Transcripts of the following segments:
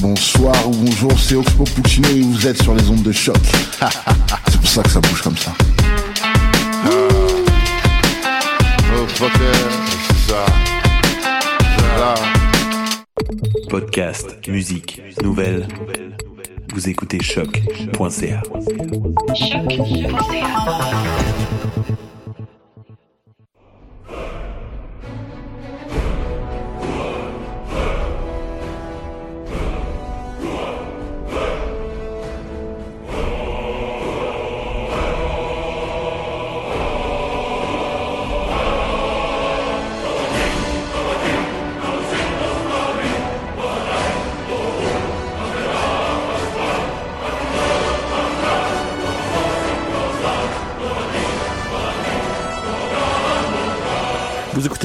Bonsoir ou bonjour, c'est Oxpo Puccino et vous êtes sur les ondes de choc. c'est pour ça que ça bouge comme ça. Podcast, musique, nouvelles. Vous écoutez choc.ca. Vous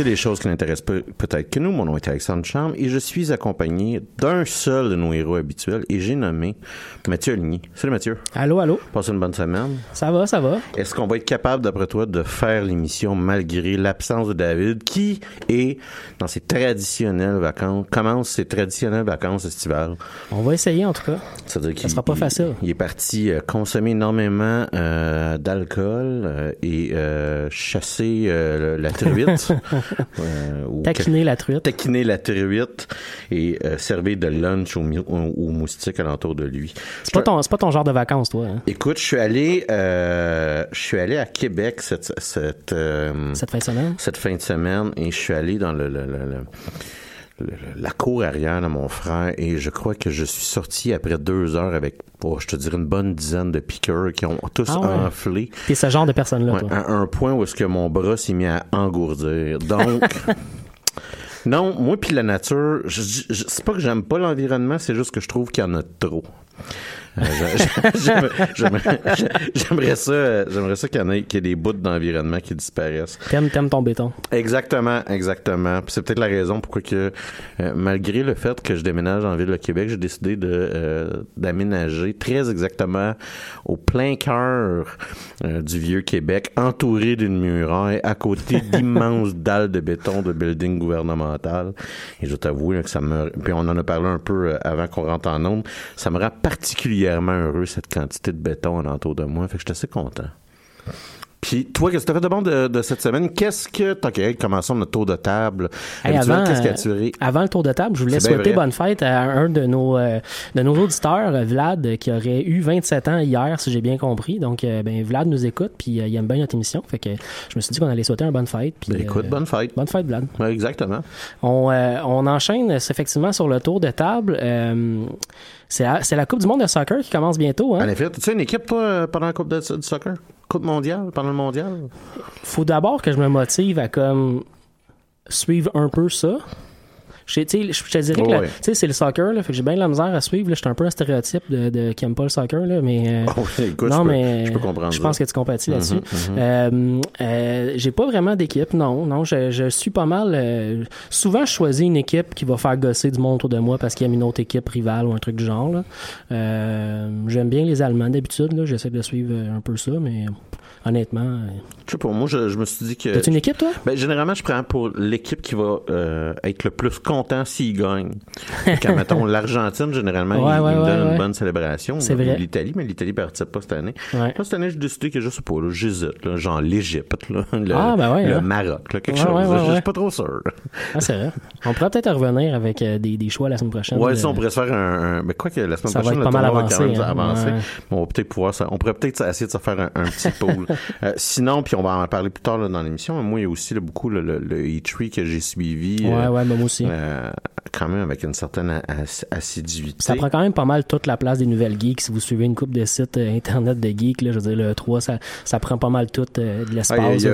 écoutez des choses qui n'intéressent peu- peut-être que nous. Mon nom est Alexandre Charme et je suis accompagné d'un seul de nos héros habituels et j'ai nommé Mathieu Aligny. Salut Mathieu. Allô, allô. Passe une bonne semaine. Ça va, ça va. Est-ce qu'on va être capable, d'après toi, de faire l'émission malgré l'absence de David, qui est dans ses traditionnelles vacances, commence ses traditionnelles vacances estivales? On va essayer en tout cas. C'est-à-dire qu'il sera pas il- facile. Il est parti euh, consommer énormément euh, d'alcool euh, et chasser la truite. euh, ou Taquiner la truite. taquiner la truite et euh, servir de lunch aux, aux- moustiques alentour de lui. C'est pas, ton, c'est pas ton genre de vacances, toi. Hein? Écoute, je suis allé, euh, je suis allé à Québec cette cette euh, Cette fin de semaine? cette fin de semaine et je suis allé dans le, le- le- le- le- la cour arrière de mon frère et je crois que je suis sorti après deux heures avec, oh, je te dirais, une bonne dizaine de piqueurs qui ont tous Ah ouais. enflé. T'es ce genre de personne-là, Ouais, à un point où est-ce que mon bras s'est mis à engourdir. Donc, non, moi puis la nature, c'est pas que j'aime pas l'environnement, c'est juste que je trouve qu'il y en a trop. J'aimerais- ça, j'aimerais ça qu'il y ait, qu'il y ait des bouts d'environnement qui disparaissent. T'aimes, ton béton. Exactement, exactement. C'est peut-être la raison pourquoi que, euh, malgré le fait que je déménage en ville de Québec, j'ai décidé de euh, d'aménager très exactement au plein cœur euh, du vieux Québec, entouré d'une muraille, à côté d'immenses dalles de béton de building gouvernemental. Et je là, que ça me, puis on en a parlé un peu avant qu'on rentre en onde, ça me rend particulièrement heureux cette quantité de béton alentour de moi. Fait que je suis assez content. Puis Puis toi, qu'est-ce que tu as fait de bon de, de cette semaine? Qu'est-ce que OK, commençons notre tour de table. Hey, avant, qu'est-ce qui a euh, attiré? avant le tour de table, je voulais souhaiter bonne fête à un de nos, euh, de nos auditeurs, Vlad, qui aurait eu 27 ans hier, si j'ai bien compris. Donc, euh, ben, Vlad nous écoute, puis euh, il aime bien notre émission. Fait que je me suis dit qu'on allait souhaiter une bonne fête. Puis, Ben, écoute, bonne fête. Bonne fête, Vlad. Ouais, exactement. On, on enchaîne effectivement sur le tour de table. C'est la, c'est la Coupe du monde de soccer qui commence bientôt. En Hein? effet, tu sais une équipe, toi, pendant la Coupe de, du soccer? Coupe mondiale, pendant le mondial? Faut d'abord que je me motive à comme suivre un peu ça. Je, te dirais que Oh, sais, c'est le soccer, là, fait que j'ai bien de la misère à suivre. Je suis un peu un stéréotype de, de qui aime pas le soccer, là, mais euh, Oh, écoute, non, je, peux, mais je peux comprendre je pense que tu compatis là-dessus. Mhm, mhm. Euh, euh, j'ai pas vraiment d'équipe, non, non. Je, je suis pas mal. souvent, je choisis une équipe qui va faire gosser du monde autour de moi parce qu'il y a une autre équipe rivale ou un truc du genre. là. J'aime bien les Allemands d'habitude. là. J'essaie de suivre un peu ça, mais honnêtement, Je sais pas, moi, je, je me suis dit que... t'as une équipe toi? Ben, généralement, je prends pour l'équipe qui va euh, être le plus content s'il gagne. Quand, mettons, l'Argentine, généralement, Ouais, il, ouais, il me ouais, donne ouais. une bonne célébration. C'est vrai. L'Italie, mais l'Italie participe pas cette année. Là, cette année, j'ai décidé que je sais pas, j'hésite, genre l'Égypte, le, Ah, ben le hein. Maroc, là, quelque chose. là, je- suis pas trop sûr. Ah, c'est vrai. On pourrait peut-être revenir avec euh, des, des choix la semaine prochaine. Ouais, Euh, ça, on pourrait se faire un, un- mais quoi que la semaine Ça va prochaine, être le pas mal tournoi va quand avancé, même hein. On va peut-être pouvoir, ça- on pourrait peut-être essayer de se faire un, un petit pool. Euh, sinon, puis on va en parler plus tard là, dans l'émission. mais Moi, il y a aussi là, beaucoup le, le, le E3 que j'ai suivi. Ouais, euh, ouais, moi aussi. euh, quand même avec une certaine ass- assiduité. Ça prend quand même pas mal toute la place des nouvelles geeks. Si vous suivez une coupe de sites euh, internet de geeks, là, je veux dire, le 3, ça, ça prend pas mal tout de l'espace. Il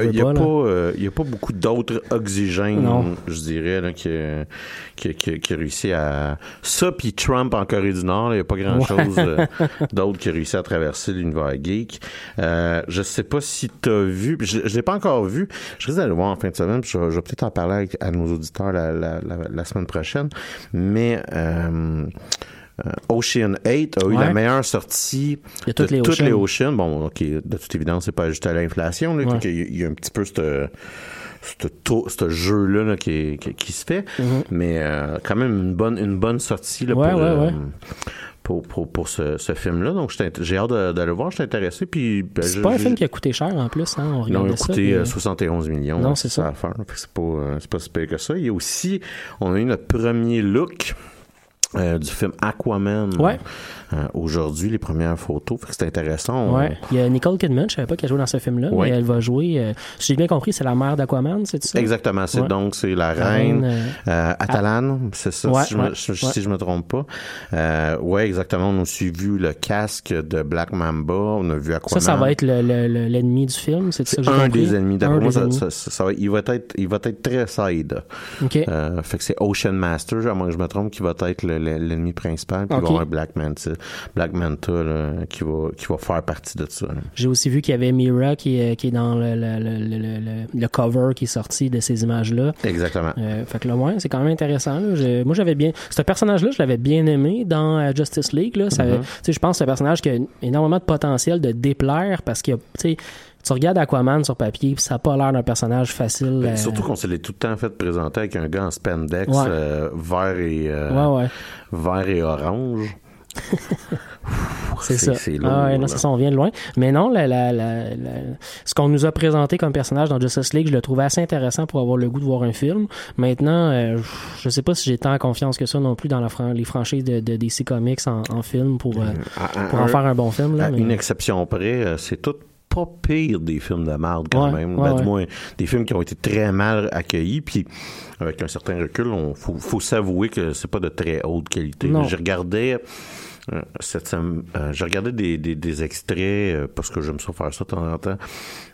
n'y a, pas, beaucoup d'autres oxygènes, Non. je dirais, là, qui, qui, qui, à... Ça, puis Trump en Corée du Nord, il n'y a pas grand-chose d'autre qui a réussi à traverser l'univers geek. Euh, je sais pas si tu as vu, je ne l'ai pas encore vu, je risque d'aller le voir en fin de semaine, puis je, vais- je vais peut-être en parler avec- à nos auditeurs la, la, la, la semaine prochaine, mais... euh, euh, Ocean 8 a eu Ouais. la meilleure sortie De toutes les toutes les. Oceans. Bon, OK, de toute évidence, c'est pas ajusté à l'inflation. Ouais. il y a un petit peu cette, ce jeu-là là, qui, est- qui, qui se fait. Mais euh, quand même une bonne, une bonne sortie là. Ouais, pour, euh. Pour, pour, pour ce, ce film-là. Donc, j'ai hâte de, de le voir. Je suis intéressé. Puis, ben, C'est pas un film qui a coûté cher en plus, hein? On non, il a coûté puis, euh, 71 millions. Non, là, c'est ça. C'est pas, euh, pas si pire que ça. Il y a aussi, on a eu notre premier look euh, du film Aquaman. Ouais. Euh, aujourd'hui, les premières photos. Fait que c'est intéressant. On- Ouais. Il y a Nicole Kidman, je savais pas qu'elle jouait dans ce film-là, Ouais. mais elle va jouer. euh, si j'ai bien compris, c'est la mère d'Aquaman, c'est ça? Exactement, c'est Ouais. donc c'est la La reine, reine, euh, Atalane, c'est ça, si, je me, si, je me trompe pas. Euh, ouais, exactement. On a aussi vu le casque de Black Mamba, on a vu Ça, Aquaman. ça va être le- le- le- l'ennemi du film, c'est ça que j'ai un des ennemis. D'après moi, ça, ça- ça- ça va, il va être, il va être très side. OK. Euh, fait que c'est Ocean Master, à moins que je me trompe, qui va être le- le- l'ennemi principal. Puis il Ok. va avoir un Black Manta, Black Manta là, qui va, qui va faire partie de ça. J'ai aussi vu qu'il y avait Mira qui est, qui est dans le, le, le, le, cover qui est sorti de ces images-là. Exactement. Euh, fait que là, ouais, c'est quand même intéressant. là. Je- moi, j'avais bien. Ce personnage-là, je l'avais bien aimé dans euh, Justice League. Là. Ça, Mm-hmm. Je pense que c'est un personnage qui a énormément de potentiel de déplaire parce qu'il a. tu regardes Aquaman sur papier, puis ça n'a pas l'air d'un personnage facile. Ben, euh, Surtout qu'on se l'est tout le temps fait présenter avec un gars en spandex Ouais. euh, vert et euh, Ouais, ouais. vert et orange. C'est ça. C'est. Ah ouais, non, c'est ça, on vient de loin. Mais non, la, la, la, la- ce qu'on nous a présenté comme personnage dans Justice League, je le trouvais assez intéressant pour avoir le goût de voir un film. Maintenant, euh, je sais pas si j'ai tant confiance que ça non plus dans la fran- les franchises de, de DC Comics en, en film pour, euh, À- pour en faire un bon film. Là, à mais- une exception près, euh, c'est tout pas pire des films de merde quand Ouais, même. ouais, Ben, Du moins, des films qui ont été très mal accueillis, puis avec un certain recul, on faut, faut s'avouer que c'est pas de très haute qualité. Regardais euh, cette sem- euh, je regardais des, des, des extraits euh, parce que j'aime ça faire ça de temps en temps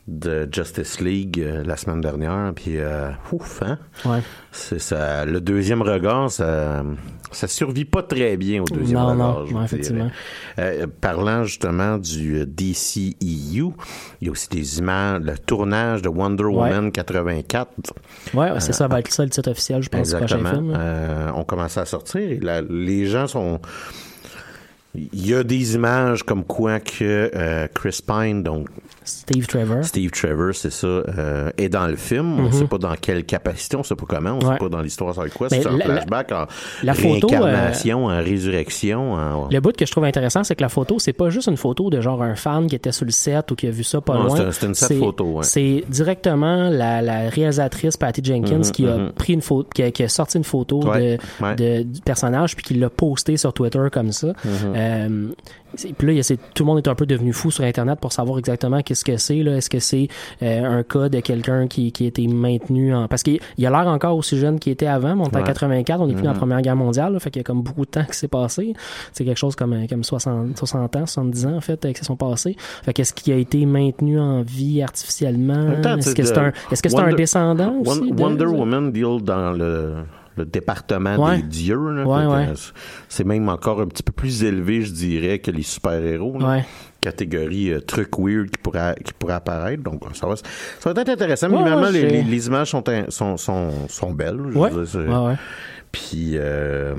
de Justice League euh, la semaine dernière puis euh, ouf hein? Ouais. c'est ça le deuxième regard ça ça survit pas très bien au deuxième Non, non, regard je ouais, dirais. effectivement. Euh, parlant justement du euh, DCEU, il y a aussi des images, le tournage de Wonder Ouais. Woman 84. Ouais, c'est ça, va être ça le titre officiel, je pense, du prochain film. Euh, on commençait à sortir et là, les gens sont il y a des images comme quoi que euh, Chris Pine, donc Steve Trevor. Steve Trevor, c'est ça, euh, est dans le film. On ne sait pas dans quelle capacité, on ne sait pas comment, on ne Ouais. sait pas dans l'histoire c'est quoi. Mais C'est un la- flashback en la photo, réincarnation, en résurrection. En... Le bout que je trouve intéressant, c'est que la photo, c'est pas juste une photo de genre un fan qui était sur le set ou qui a vu ça pas Non, loin. c'est un- une set photo, ouais. C'est directement la, la réalisatrice Patty Jenkins Mhm, qui a mhm. pris une photo, qui a, qui a sorti une photo Ouais, de, ouais. de- du personnage puis qui l'a posté sur Twitter comme ça. Euh, puis là, il y a- c'est- tout le monde est un peu devenu fou sur Internet pour savoir exactement qu'est-ce que c'est. Est-ce que c'est euh, un cas de quelqu'un qui, qui a été maintenu en... Parce qu'il il a l'air encore aussi jeune qu'il était avant, on est en Ouais. 84, on est plus dans la Mhm. Première Guerre mondiale, là, fait qu'il y a comme beaucoup de temps qui s'est passé. C'est quelque chose comme, comme 60, 60 ans, 70 ans, en fait, qui se sont passés. Fait qu'est-ce qui a été maintenu en vie artificiellement? Est-ce que c'est un, que Wonder- descendant aussi? Won- de- Wonder Woman deal dans le, le département Ouais. des dieux. Ouais, C'est même encore un petit peu plus élevé, je dirais, que les super-héros. Catégorie euh, truc weird qui pourrait, qui pourrait apparaître. Donc, ça va, ça va être intéressant. Ouais, les, les- les images sont, in- sont, sont, sont belles. je Puis, euh,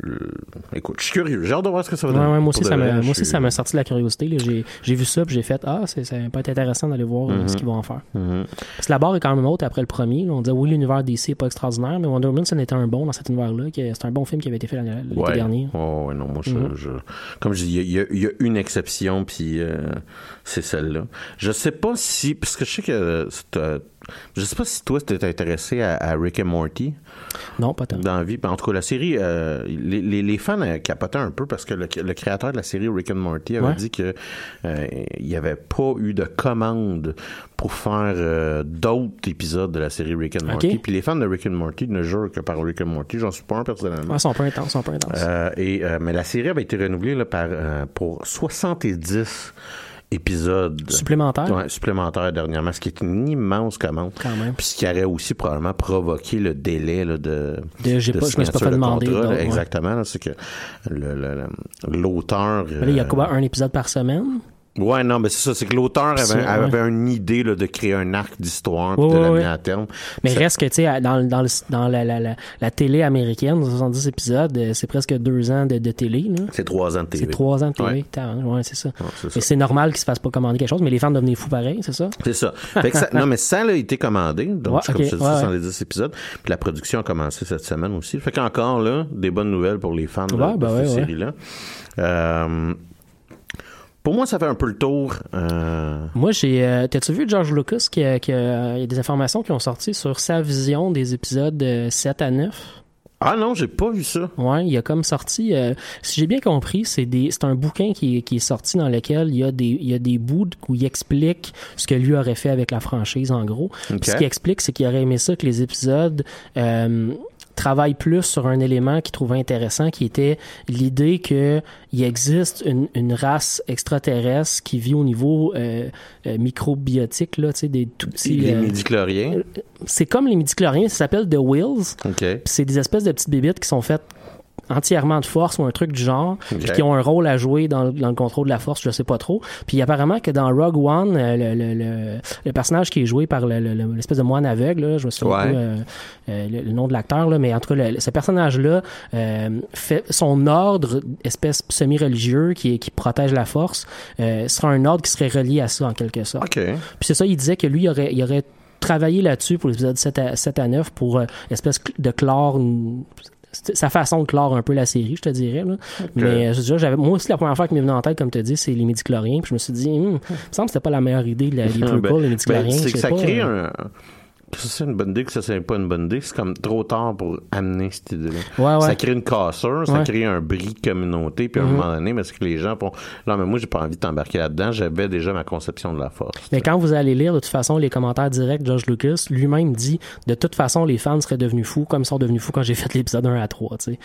le- écoute, je suis curieux. J'ai hâte de voir ce que ça va donner. ouais, moi aussi, ça m'a, vrai, moi je aussi, suis- ça m'a sorti de la curiosité. J'ai, vu ça, puis j'ai fait Ah, ça peut être intéressant d'aller voir euh, Mhm. ce qu'ils vont en faire. Mhm. Parce que la barre est quand même haute après le premier. là. On disait oui, l'univers DC est pas extraordinaire, mais Wonder Woman, c'en était un bon dans cet univers-là. C'est un bon film qui avait été fait l'année, Ouais. dernier. Oh, ouais, non, moi, je, Mhm. je- comme je dis, il y a, il y a une exception, puis euh, c'est celle-là. Je sais pas si, parce que je sais que, euh, euh, je sais pas si toi, t'es intéressé à, à Rick et Morty Non, pas tant. dans la vie. En tout cas, la série, euh, les, les, les fans euh, capotaient un peu parce que le, le créateur de la série Rick and Morty avait Ouais. dit que euh, il n'y avait pas eu de commande pour faire euh, d'autres épisodes de la série Rick and Morty. Puis les fans de Rick and Morty ne jurent que par Rick and Morty. J'en suis pas un personnellement. Ouais, ils sont pas intenses, sont pas intenses. Euh, et, mais la série avait été renouvelée là, par, pour 70 épisodes Supplémentaire, ouais, supplémentaires dernièrement, ce qui est une immense commande. quand même. Puis ce qui aurait aussi probablement provoqué le délai là, de, De- j'ai de pas- je me suis pas fait de demander contrat, ouais. Exactement, c'est que le- le- le- l'auteur... Il y a euh, quoi, un épisode par semaine? Ouais, non, mais c'est ça, c'est que l'auteur avait, ouais. avait une idée là, de créer un arc d'histoire Ouais, de ouais, l'amener à terme. Mais Ça- reste que, tu sais, dans, dans, le- dans la, la, la, la télé américaine, 70 épisodes, euh, c'est presque deux ans de, de télé. C'est trois ans de TV. C'est trois ans de télé. Ouais. C'est ça. C'est normal qu'ils se fassent pas commander quelque chose, mais les fans devenaient fous pareil, c'est ça? C'est ça. Fait que ça- non, mais ça a été commandé. Donc, Ouais, comme ok, je te dis, ouais, 70 épisodes. Puis la production a commencé cette semaine aussi. Fait qu'encore là, des bonnes nouvelles pour les fans de, ben cette ouais, ouais. série-là. Euh, pour moi, ça fait un peu le tour. Euh, Moi, j'ai. euh, T'as-tu vu George Lucas qui a, qui a- il y a des informations qui ont sorti sur sa vision des épisodes euh, 7 à 9? Ah non, j'ai pas vu ça. Ouais, il a comme sorti. euh, si j'ai bien compris, c'est des, c'est un bouquin qui, est- qui est sorti dans lequel il y a des, il y a des bouts où il explique ce que lui aurait fait avec la franchise, en gros. Puis Ce qu'il explique, c'est qu'il aurait aimé ça que les épisodes euh, travaillent plus sur un élément qu'il trouvait intéressant, qui était l'idée que il existe une, une race extraterrestre qui vit au niveau euh, euh, microbiotique, là, tu sais, des tout petits. les euh, midi-chloriens. c'est comme les midi-chloriens, ça s'appelle The Wills. OK. Puis c'est des espèces de petites bébites qui sont faites entièrement de force ou un truc du genre, puis qui ont un rôle à jouer dans, le- dans le contrôle de la force, je sais pas trop. Puis apparemment que dans Rogue One, euh, le, le, le, le personnage qui est joué par le- le- le- l'espèce de moine aveugle, là, je me souviens Ouais. pas euh, euh, le, nom de l'acteur, mais en tout cas, le- ce personnage-là euh, fait son ordre, espèce semi-religieux qui, qui protège la force, sera un ordre qui serait relié à ça en quelque sorte. Puis c'est ça, il disait que lui, il aurait, il aurait travaillé là-dessus pour l'épisode 7 à, 7 à 9 pour euh, espèce de clore une- sa façon de clore un peu la série, je te dirais. Là. Mais euh, j'avais, moi aussi, la première fois qui m'est venue en tête, comme tu dit, c'est les midi-chloriens. Puis je me suis dit, hum, il me semble que c'était pas la meilleure idée, les Ben, prequels, les ben, midi-chloriens. c'est que ça pas, crée euh, un. Ça, c'est une bonne idée, que ça, c'est pas une bonne idée. C'est comme trop tard pour amener cette idée-là. Ouais, ouais. Ça crée une cassure, ça Ouais. crée un bris de communauté, puis à un Mhm. moment donné, parce que les gens font. Non, mais moi, j'ai pas envie de t'embarquer là-dedans. J'avais déjà ma conception de la force. Mais quand vous allez lire, de toute façon, les commentaires directs, George Lucas lui-même dit de toute façon, les fans seraient devenus fous comme ils sont devenus fous quand j'ai fait l'épisode 1 à 3. tu sais.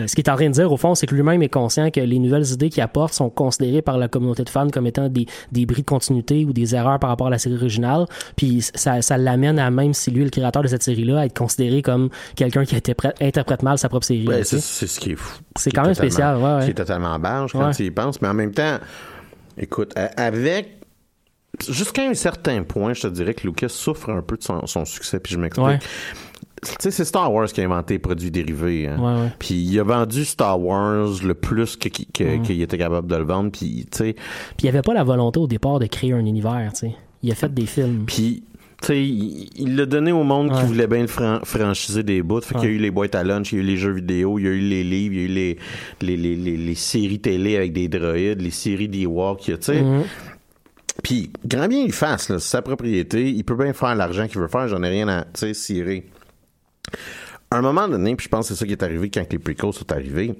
Euh, Ce qu'il est en train de dire, au fond, c'est que lui-même est conscient que les nouvelles idées qu'il apporte sont considérées par la communauté de fans comme étant des, des bris de continuité ou des erreurs par rapport à la série originale. Puis ça, ça l'amène à, même si lui le créateur de cette série-là, à être considéré comme quelqu'un qui interprète, interprète mal sa propre série. Ouais, sais. c'est, c'est ce qui est fou. C'est quand même spécial, ouais, ouais. Qui est totalement barge quand tu y penses. Mais en même temps, écoute, avec. Jusqu'à un certain point, je te dirais que Lucas souffre un peu de son, son succès, puis je m'explique. Ouais. tu sais, c'est Star Wars qui a inventé les produits dérivés. Hein. Ouais, ouais. Puis il a vendu Star Wars le plus que- qu'il que, était capable de le vendre. Puis, tu sais, Puis il avait pas la volonté au départ de créer un univers, tu sais. Il a fait des films. puis, sais, il l'a donné au monde qui voulait bien fran- franchiser des bouts. Fait qu'il y a eu les boîtes à lunch, il y a eu les jeux vidéo, il y a eu les livres, il y a eu les, les, les, les, les séries télé avec des droïdes, les séries d'Ewok, tu sais. Mhm. Puis, grand bien il fasse, là, c'est sa propriété, il peut bien faire l'argent qu'il veut faire, j'en ai rien à, tu sais, cirer. À un moment donné, puis je pense que c'est ça qui est arrivé quand les prequels sont arrivés,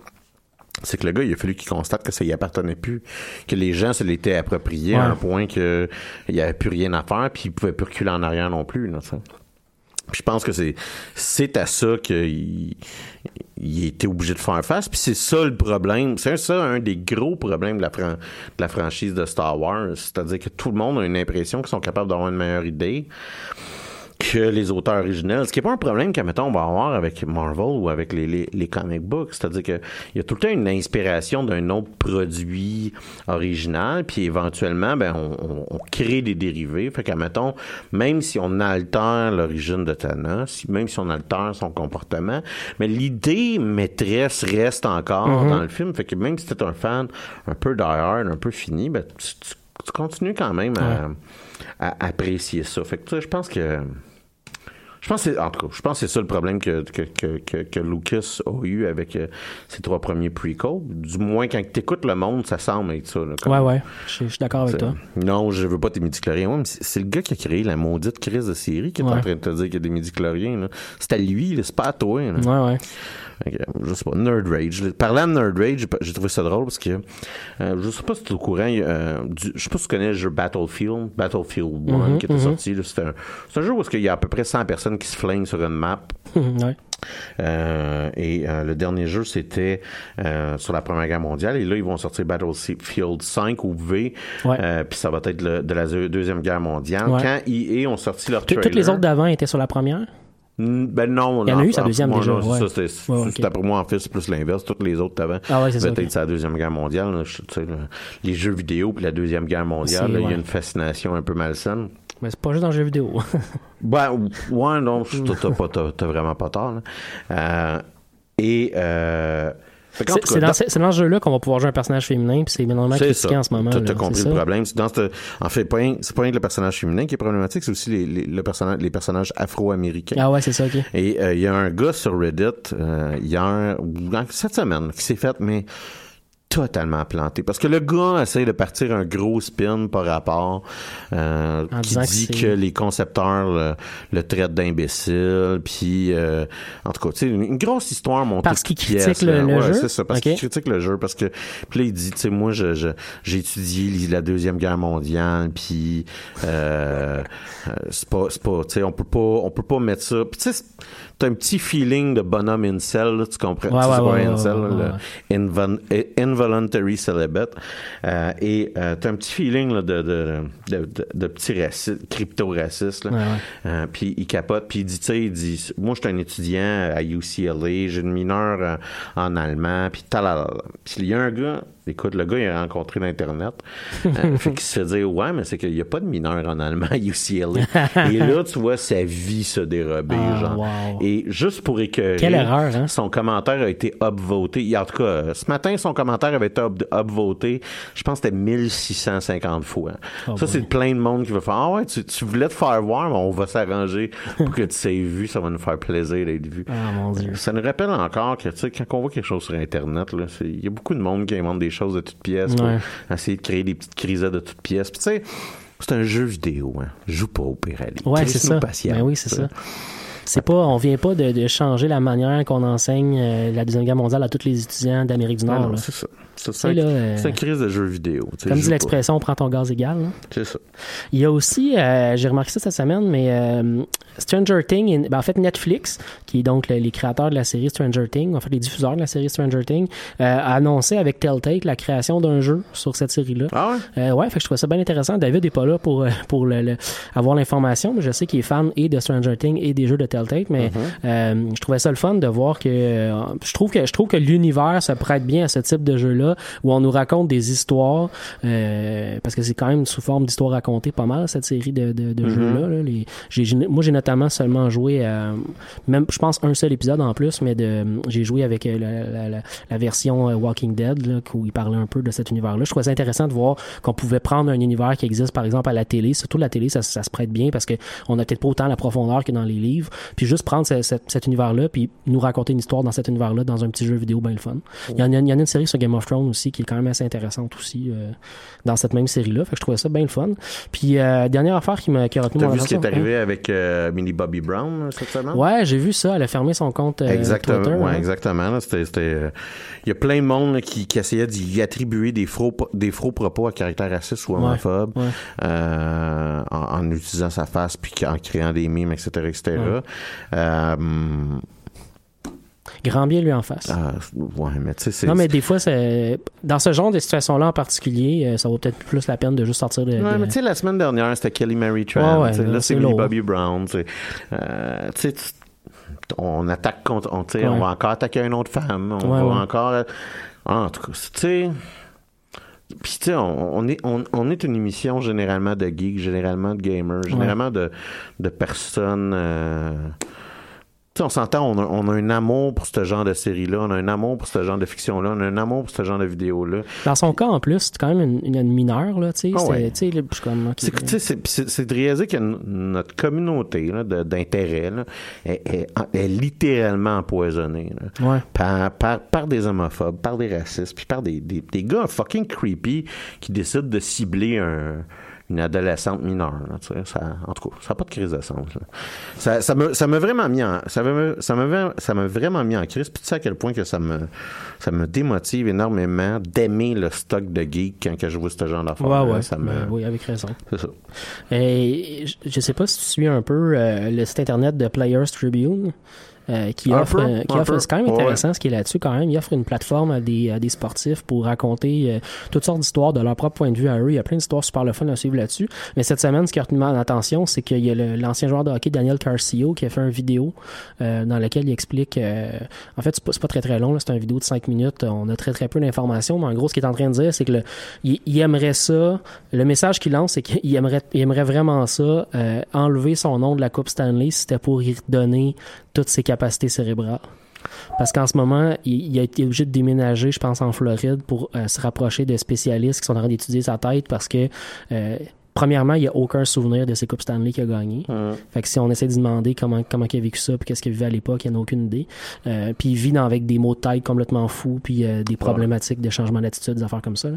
c'est que le gars, il a fallu qu'il constate que ça y appartenait plus, que les gens se l'étaient approprié à un point que il y avait plus rien à faire, puis il pouvait plus reculer en arrière non plus, là, je pense que c'est c'est à ça qu'il il était obligé de faire face. Puis c'est ça le problème. C'est ça un des gros problèmes de la, fran- de la franchise de Star Wars. C'est-à-dire que tout le monde a une impression qu'ils sont capables d'avoir une meilleure idée que les auteurs originels. Ce qui n'est pas un problème que, mettons, on va avoir avec Marvel ou avec les, les, les comic books. C'est-à-dire qu'il y a tout le temps une inspiration d'un autre produit original, puis éventuellement, ben, on, on- on crée des dérivés. Fait que, mettons, même si on altère l'origine de Thanos, même si on altère son comportement, mais l'idée maîtresse reste encore dans le film. Fait que même si t'es un fan un peu die-hard, un peu fini, ben, tu, tu- tu continues quand même à, à apprécier ça. Fait que, tu sais, je pense que... Je pense que c'est, en tout cas, je pense que c'est ça le problème que, que, que, que, que Lucas a eu avec euh, ses trois premiers prequels. Du moins, quand tu écoutes le monde, ça semble être ça. là, comme- Ouais, ouais. Je suis- d'accord avec toi. Non, je veux pas tes midi-chloriens. Ouais, mais c'est le gars qui a créé la maudite crise de série qui est en train de te dire qu'il y a des midi-chloriens. C'est à lui, c'est pas à toi. là. Ouais, ouais. Que, je sais pas, Nerd Rage. Parlant de Nerd Rage, j'ai trouvé ça drôle parce que euh, je sais pas si tu es au courant, euh, du- je sais pas si tu connais le jeu Battlefield, Battlefield 1 Mhm, qui était sorti. là. C'est un, c'est un jeu où il y a à peu près 100 personnes qui se flinguent sur une map. ouais. Euh, et euh, le dernier jeu, c'était euh, sur la Première Guerre mondiale. Et là, ils vont sortir Battlefield 5 ou V. Ouais. Puis ça va être le- de la deux- Deuxième Guerre mondiale. Ouais. Quand EA ont sorti leur trailer... Toutes les autres d'avant étaient sur la première? Ben non, Il y en a eu sa deuxième déjà, ouais. c'était- Ouais, pour moi en fait c'est plus l'inverse. Toutes les autres avant, Ah ouais, peut-être ok. sa deuxième guerre mondiale. là, je- tu sais, là, les jeux vidéo puis la deuxième guerre mondiale, il y a une fascination un peu malsaine. Mais c'est pas juste dans le jeu vidéo. Ben ouais, non, t'as vraiment pas tort. là. Euh, et euh, C'est dans, dans- ce- c'est dans ce jeu-là qu'on va pouvoir jouer un personnage féminin, puis c'est énormément critiqué en ce moment. T'as compris le ça. problème. Dans en fait, c'est pas rien que le personnage féminin qui est problématique, c'est aussi les, les, le personnage, les personnages afro-américains. Ah ouais, c'est ça, ok. Et euh, il y a un gars sur Reddit euh, hier, cette semaine, qui s'est fait, mais totalement planté. Parce que le gars essaie de partir un gros spin par rapport euh, qui que dit que, les concepteurs le, le traitent d'imbécile, puis euh, en tout cas, tu sais, une, grosse histoire montée Parce qu'il critique le- le Ouais, jeu? c'est ça, parce qu'il critique le jeu, parce que puis là il dit, tu sais, moi je, je- j'ai étudié la deuxième guerre mondiale, puis euh, euh, c'est pas, c'est pas, tu sais, on peut pas, on peut pas mettre ça. Puis tu sais, t'as un petit feeling de bonhomme incel, là, tu comprends? Ouais, Tu ouais, ouais, incel, ouais, là, le invol- eh, involuntary celibate. Euh, et euh, t'as un petit feeling là, de, de, de, de, petit raciste, crypto-raciste. Euh, puis il capote, puis il dit, tu sais, il dit, moi, je suis un étudiant à UCLA, j'ai une mineure euh, en allemand, puis talala. Puis il y a un gars, écoute, le gars, il a rencontré l'Internet, euh, fait qu'il se fait dire, ouais, mais c'est qu'il n'y a pas de mineur en allemand à UCLA. Et là, tu vois sa vie se dérober, Ah, genre. wow. Et juste pour écœurer, Quelle erreur, hein? son commentaire a été upvoté. En tout cas, euh, ce matin, son commentaire avait été up- upvoté, je pense que c'était 1650 fois. Oh ça, c'est plein de monde qui va faire Ah ouais, tu, tu voulais te faire voir, mais on va s'arranger pour que tu sois vu. Ça va nous faire plaisir d'être vu. Ah, mon Dieu. Ça nous rappelle encore que, tu sais, quand on voit quelque chose sur Internet, il y a beaucoup de monde qui invente des choses de toutes pièces pour Ouais. essayer de créer des petites crises de toutes pièces. Puis, tu sais, c'est un jeu vidéo, hein. Joue pas au Pirelli. Ouais, c'est ça. patience, Ben oui, c'est ça. C'est pas, on vient pas de, de changer la manière qu'on enseigne euh, la Deuxième Guerre mondiale à tous les étudiants d'Amérique du Nord. c'est ça. C'est là, euh, C'est une crise de jeu vidéo. Comme dit l'expression, prends ton gaz égal. C'est ça. Il y a aussi, euh, j'ai remarqué ça cette semaine, mais euh, Stranger Things, ben, en fait Netflix, qui est donc le- les créateurs de la série Stranger Things, en fait les diffuseurs de la série Stranger Things, a annoncé avec Telltale la création d'un jeu sur cette série-là. Ah ouais? Ouais, fait que je trouvais ça bien intéressant. David est pas là pour, pour le, le- avoir l'information, mais je sais qu'il est fan et de Stranger Things et des jeux de Telltale. Tate, mais Mm-hmm. euh, je trouvais ça le fun de voir que euh, je trouve que je trouve que l'univers se prête bien à ce type de jeu-là où on nous raconte des histoires euh, parce que c'est quand même sous forme d'histoire racontée pas mal cette série de, de, de Mm-hmm. jeux-là. là. Les- moi, j'ai notamment seulement joué à même je pense un seul épisode en plus, mais de j'ai joué avec euh, la, la- la- la version euh, Walking Dead là, où il parlait un peu de cet univers-là. Je trouvais ça intéressant de voir qu'on pouvait prendre un univers qui existe par exemple à la télé. Surtout la télé, ça, ça se prête bien parce que on a peut-être pas autant la profondeur que dans les livres. Puis juste prendre ce- ce- cet univers-là, puis nous raconter une histoire dans cet univers-là dans un petit jeu vidéo bien le fun. Il y, en a, il y en a une série sur Game of Thrones aussi qui est quand même assez intéressante aussi euh, dans cette même série-là. Fait que je trouvais ça bien le fun. Puis euh, dernière affaire qui m'a qui a retenu T'as mon vu ce qui est arrivé avec euh, Millie Bobby Brown euh, cette semaine? Ouais, j'ai vu ça. Elle a fermé son compte euh, Exactement, Twitter. ouais, hein. exactement. là, C'était, c'était, il y a plein de monde là, qui, qui essayait d'y attribuer des faux, des faux propos à caractère raciste ou homophobe ouais. euh, en, en utilisant sa face puis en créant des mimes, etc., etc. Euh, Grand bien lui en face. ah, ouais, mais tu sais. Non, mais des fois, dans ce genre de situation-là en particulier, euh, ça vaut peut-être plus la peine de juste sortir de. Ouais, de- mais tu sais, la semaine dernière, c'était Kelly Mary Tran. Ouais, ouais, là, c'est. Bobby Brown. tu sais. Euh, on attaque contre. On, Ouais. on va encore attaquer une autre femme. On va encore. En tout cas, tu sais. Puis, tu sais, on, on est, on, on est une émission généralement de geeks, généralement de gamers, généralement de, de personnes. euh, on s'entend, on a, on a un amour pour ce genre de série-là, on a un amour pour ce genre de fiction-là, on a un amour pour ce genre de vidéo-là. Dans son cas, en plus, c'est quand même une, mineure, là, tu sais. C'est- ouais. C'est de réaliser que notre communauté d'intérêt est, est- est littéralement empoisonnée là, Ouais. par, par, par des homophobes, par des racistes, puis par des, des, des gars fucking creepy qui décident de cibler un- une adolescente mineure. là, tu sais. ça, en tout cas, ça n'a pas de crise de sens. là. Ça, ça m'a ça m'a vraiment mis en ça m'a ça m'a ça m'a vraiment mis en crise. Puis tu sais à quel point que ça me ça me démotive énormément d'aimer le stock de geek quand que je vois ce genre d'affaires. Ouais, ouais. Ça me, Ben oui, avec raison. c'est ça. Et je- je sais pas si tu suis un peu euh, le site internet de Players Tribune. Euh, qui Un offre, peu, euh, qui offre c'est quand même Ouais. intéressant ce qui est là-dessus quand même. Il offre une plateforme à des, à des sportifs pour raconter euh, toutes sortes d'histoires de leur propre point de vue à eux. Il y a plein d'histoires super le fun à suivre là-dessus. Mais cette semaine, ce qui a retenu mon attention, c'est qu'il y a l'ancien joueur de hockey Daniel Carcio qui a fait une vidéo euh, dans laquelle il explique. en fait, c'est pas, pas très très long. C'est une vidéo de 5 minutes. On a très très peu d'informations, mais en gros, ce qu'il est en train de dire, c'est que le, il, il aimerait ça. Le message qu'il lance, c'est qu'il aimerait, il aimerait vraiment ça, enlever son nom de la Coupe Stanley si c'était pour y redonner toutes ses capacités cérébrales. Parce qu'en ce moment, il, il a été obligé de déménager, je pense, en Floride pour euh, se rapprocher de spécialistes qui sont en train d'étudier sa tête parce que, euh, premièrement, il n'y a aucun souvenir de ces Coupes Stanley qu'il a gagné. Fait que si on essaie de demander comment, comment il a vécu ça, puis qu'est-ce qu'il vivait à l'époque, il n'y en a aucune idée. Euh, puis il vit dans, avec des maux de tête complètement fous, puis euh, des problématiques de changement d'attitude, des affaires comme ça.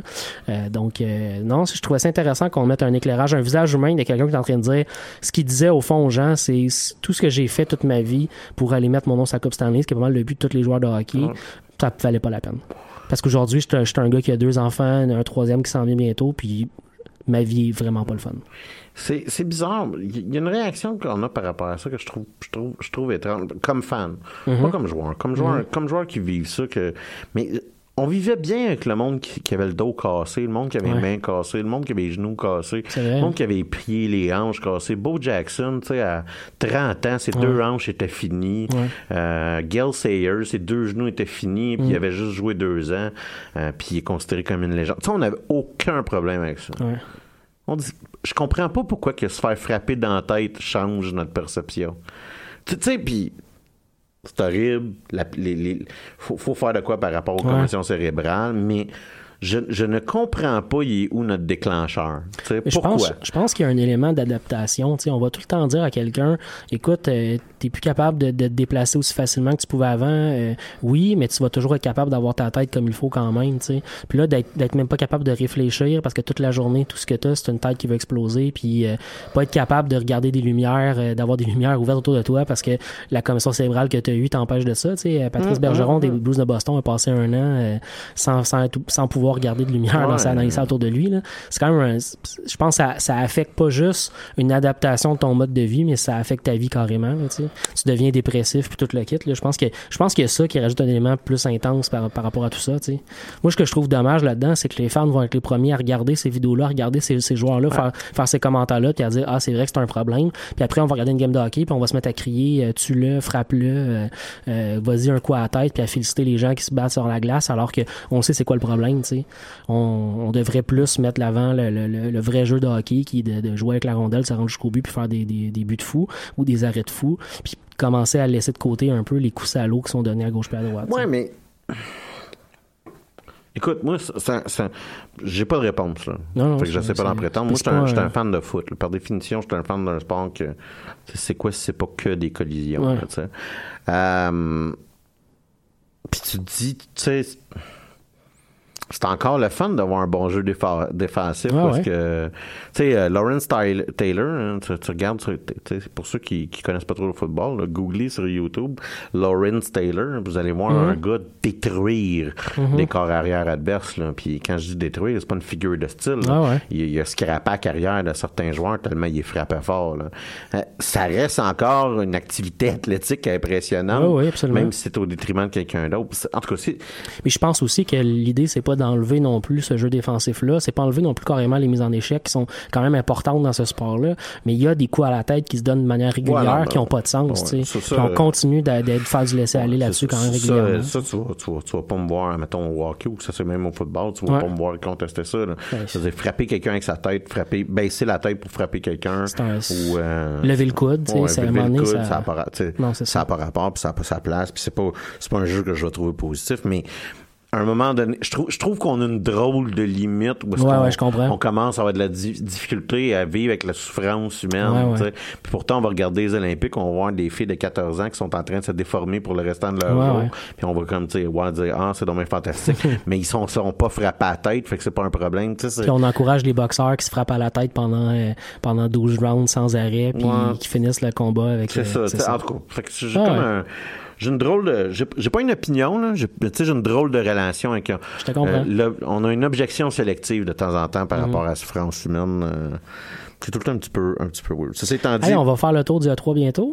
Euh, donc, euh, non, je trouvais ça intéressant qu'on mette un éclairage, un visage humain de quelqu'un qui est en train de dire ce qu'il disait au fond aux gens, c'est tout ce que j'ai fait toute ma vie pour aller mettre mon nom sur la Coupe Stanley, ce qui est pas mal le but de tous les joueurs de hockey, ça valait pas la peine. Parce qu'aujourd'hui, je suis un- je suis un gars qui a deux enfants, un troisième qui s'en vient bientôt, puis ma vie est vraiment pas le fun. C'est, c'est bizarre. Il y a une réaction qu'on a par rapport à ça que je trouve, je trouve, je trouve étrange. Comme fan. Pas comme joueur. Comme joueur, comme joueur qui vit ça que, mais on vivait bien avec le monde qui, qui avait le dos cassé, le monde qui avait Ouais. les mains cassées, le monde qui avait les genoux cassés, le monde qui avait les pieds, les hanches cassées. Bo Jackson, tu sais, à 30 ans, ses deux hanches étaient finies. Ouais. Euh, Gail Sayers, ses deux genoux étaient finis, Mm. puis il avait juste joué deux ans, euh, puis il est considéré comme une légende. Tu sais, on n'avait aucun problème avec ça. On dit, je comprends pas pourquoi que se faire frapper dans la tête change notre perception. Tu tu sais, puis c'est horrible. La, les, les- faut, faut faire de quoi par rapport aux Ouais. cérébrales, mais je, je ne comprends pas il est où notre déclencheur. Tu sais, Mais je pourquoi? pense, je pense qu'il y a un élément d'adaptation. Tu sais, on va tout le temps dire à quelqu'un, écoute, euh, t'es plus capable de, de te déplacer aussi facilement que tu pouvais avant. Euh, oui, mais tu vas toujours être capable d'avoir ta tête comme il faut quand même. Tu sais. Puis là, d'être d'être même pas capable de réfléchir parce que toute la journée, tout ce que t'as, c'est une tête qui va exploser. Puis euh, pas être capable de regarder des lumières, euh, d'avoir des lumières ouvertes autour de toi parce que la commission cérébrale que tu as eue t'empêche de ça. Tu sais, Euh, Patrice Bergeron des Blues de Boston a passé un an euh, sans, sans, être- sans pouvoir regarder de lumière dans, sa, dans les salles autour de lui. C'est quand même un- je pense que ça, ça affecte pas juste une adaptation de ton mode de vie, mais ça affecte ta vie carrément. là, tu deviens dépressif puis tout le kit. Là. Je pense que je pense qu'il y a ça qui rajoute un élément plus intense par, par rapport à tout ça. Moi, ce que je trouve dommage là-dedans, c'est que les fans vont être les premiers à regarder ces vidéos-là, regarder ces, ces joueurs-là, faire, faire ces commentaires-là, puis à dire Ah, c'est vrai que c'est un problème. Puis après, on va regarder une game de hockey, puis on va se mettre à crier euh, Tue-le, frappe-le, euh, euh, vas-y un coup à la tête, puis à féliciter les gens qui se battent sur la glace, alors que on sait c'est quoi le problème. tu On, on devrait plus mettre l'avant le, le- le- le vrai jeu de hockey qui est de, de jouer avec la rondelle, se rendre jusqu'au but, puis faire des, des, des buts de fou ou des arrêts de fou, puis commencer à laisser de côté un peu les coups salauds qui sont donnés à gauche et à droite. Ouais, mais. Écoute, moi, ça, ça- ça- j'ai pas de réponse, là. Non, non, fait que je sais pas d'en prétendre. Moi, je suis un, fan de foot. là. Par définition, je suis un fan d'un sport que. C'est quoi si c'est pas que des collisions, Ouais. là. Euh, Puis tu te dis, tu sais. C'est encore le fun d'avoir un bon jeu défa- défensif Ouais, parce ouais. que tu sais euh, Lawrence Taylor hein, tu, tu regardes sur- pour ceux qui, qui connaissent pas trop le football là, googlez sur YouTube Lawrence Taylor vous allez voir Mhm. un gars détruire des corps arrière adverses là. puis quand je dis détruire c'est pas une figure de style. Ah ouais. il, il a scrappé à carrière de certains joueurs tellement il est frappé fort là. Euh, ça reste encore une activité athlétique impressionnante ouais, même si c'est au détriment de quelqu'un d'autre en tout cas Mais je pense aussi que l'idée, c'est pas d'enlever non plus ce jeu défensif-là. C'est pas enlever non plus carrément les mises en échec qui sont quand même importantes dans ce sport-là. Mais il y a des coups à la tête qui se donnent de manière régulière Ouais, non, qui n'ont pas de sens. ouais, ça, ça, on euh, continue de, faire du laisser-aller là-dessus quand même régulièrement. Ça, tu, vas, tu, vas, tu vas pas me voir, mettons, au hockey ou ça c'est même au football, tu vas pas me voir contester ça. C'est-à-dire frapper quelqu'un avec sa tête, frapper, baisser la tête pour frapper quelqu'un. Ou, euh, lever le coude, c'est à un moment le donné, coude, ça- ça a pas ça a ça. pas rapport, puis ça a pas sa place, puis c'est pas, c'est pas un jeu que je vais trouver positif, mais à un moment donné, je trouve, je trouve qu'on a une drôle de limite où est-ce Ouais, qu'on- ouais, je comprends. on commence à avoir de la di- difficulté à vivre avec la souffrance humaine. Ouais. Puis pourtant, on va regarder les Olympiques, on va voir des filles de 14 ans qui sont en train de se déformer pour le restant de leur jour. Puis on va comme dire ah c'est dommage fantastique, mais ils sont seront pas frappés à la tête, fait que c'est pas un problème. C'est- Puis on encourage les boxeurs qui se frappent à la tête pendant, euh, pendant 12 rounds sans arrêt, puis qui finissent le combat avec. C'est euh, ça, sais, En tout cas, fait que j'ai Ah comme un. J'ai une drôle de. J'ai pas une opinion, là. J'ai tu sais, j'ai une drôle de relation avec. euh, Je te comprends. Mhm. le- on a une objection sélective de temps en temps par rapport à la souffrance humaine. euh, c'est tout le temps un petit peu, un petit peu weird. Ça étant dit. Hey, on va faire le tour du A3 bientôt.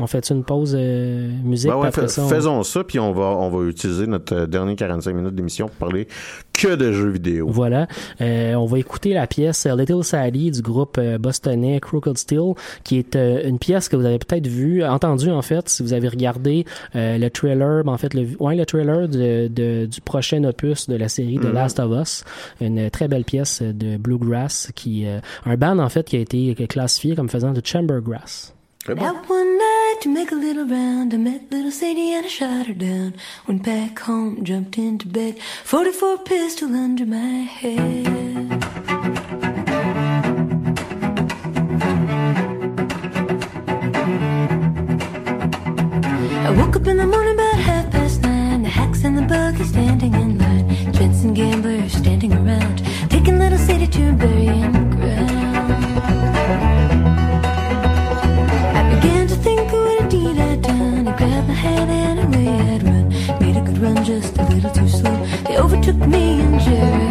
On fait une pause euh, musique, Ben ouais, puis après fais- ça, on- faisons ça, puis on va, on va utiliser notre euh, dernier 45 minutes d'émission pour parler que de jeux vidéo. Voilà. Euh, on va écouter la pièce euh, Little Sally du groupe euh, bostonnais Crooked Steel, qui est euh, une pièce que vous avez peut-être vue, entendue en fait, si vous avez regardé euh, le trailer, ben, en fait, le, ouais, le trailer de, de- du prochain opus de la série The Last of Us. Une très belle pièce de bluegrass, qui euh, un band en fait qui a été classifié comme faisant de chambergrass. Bon. To make a little round, I met little Sadie and I shot her down. Went back home, jumped into bed, 44 pistol under my head. I woke up in the morning about half past nine. The hacks and the buggy standing in line. Jensen gamblers standing around, taking little Sadie to burying just a little too slow. They overtook me and Jericho.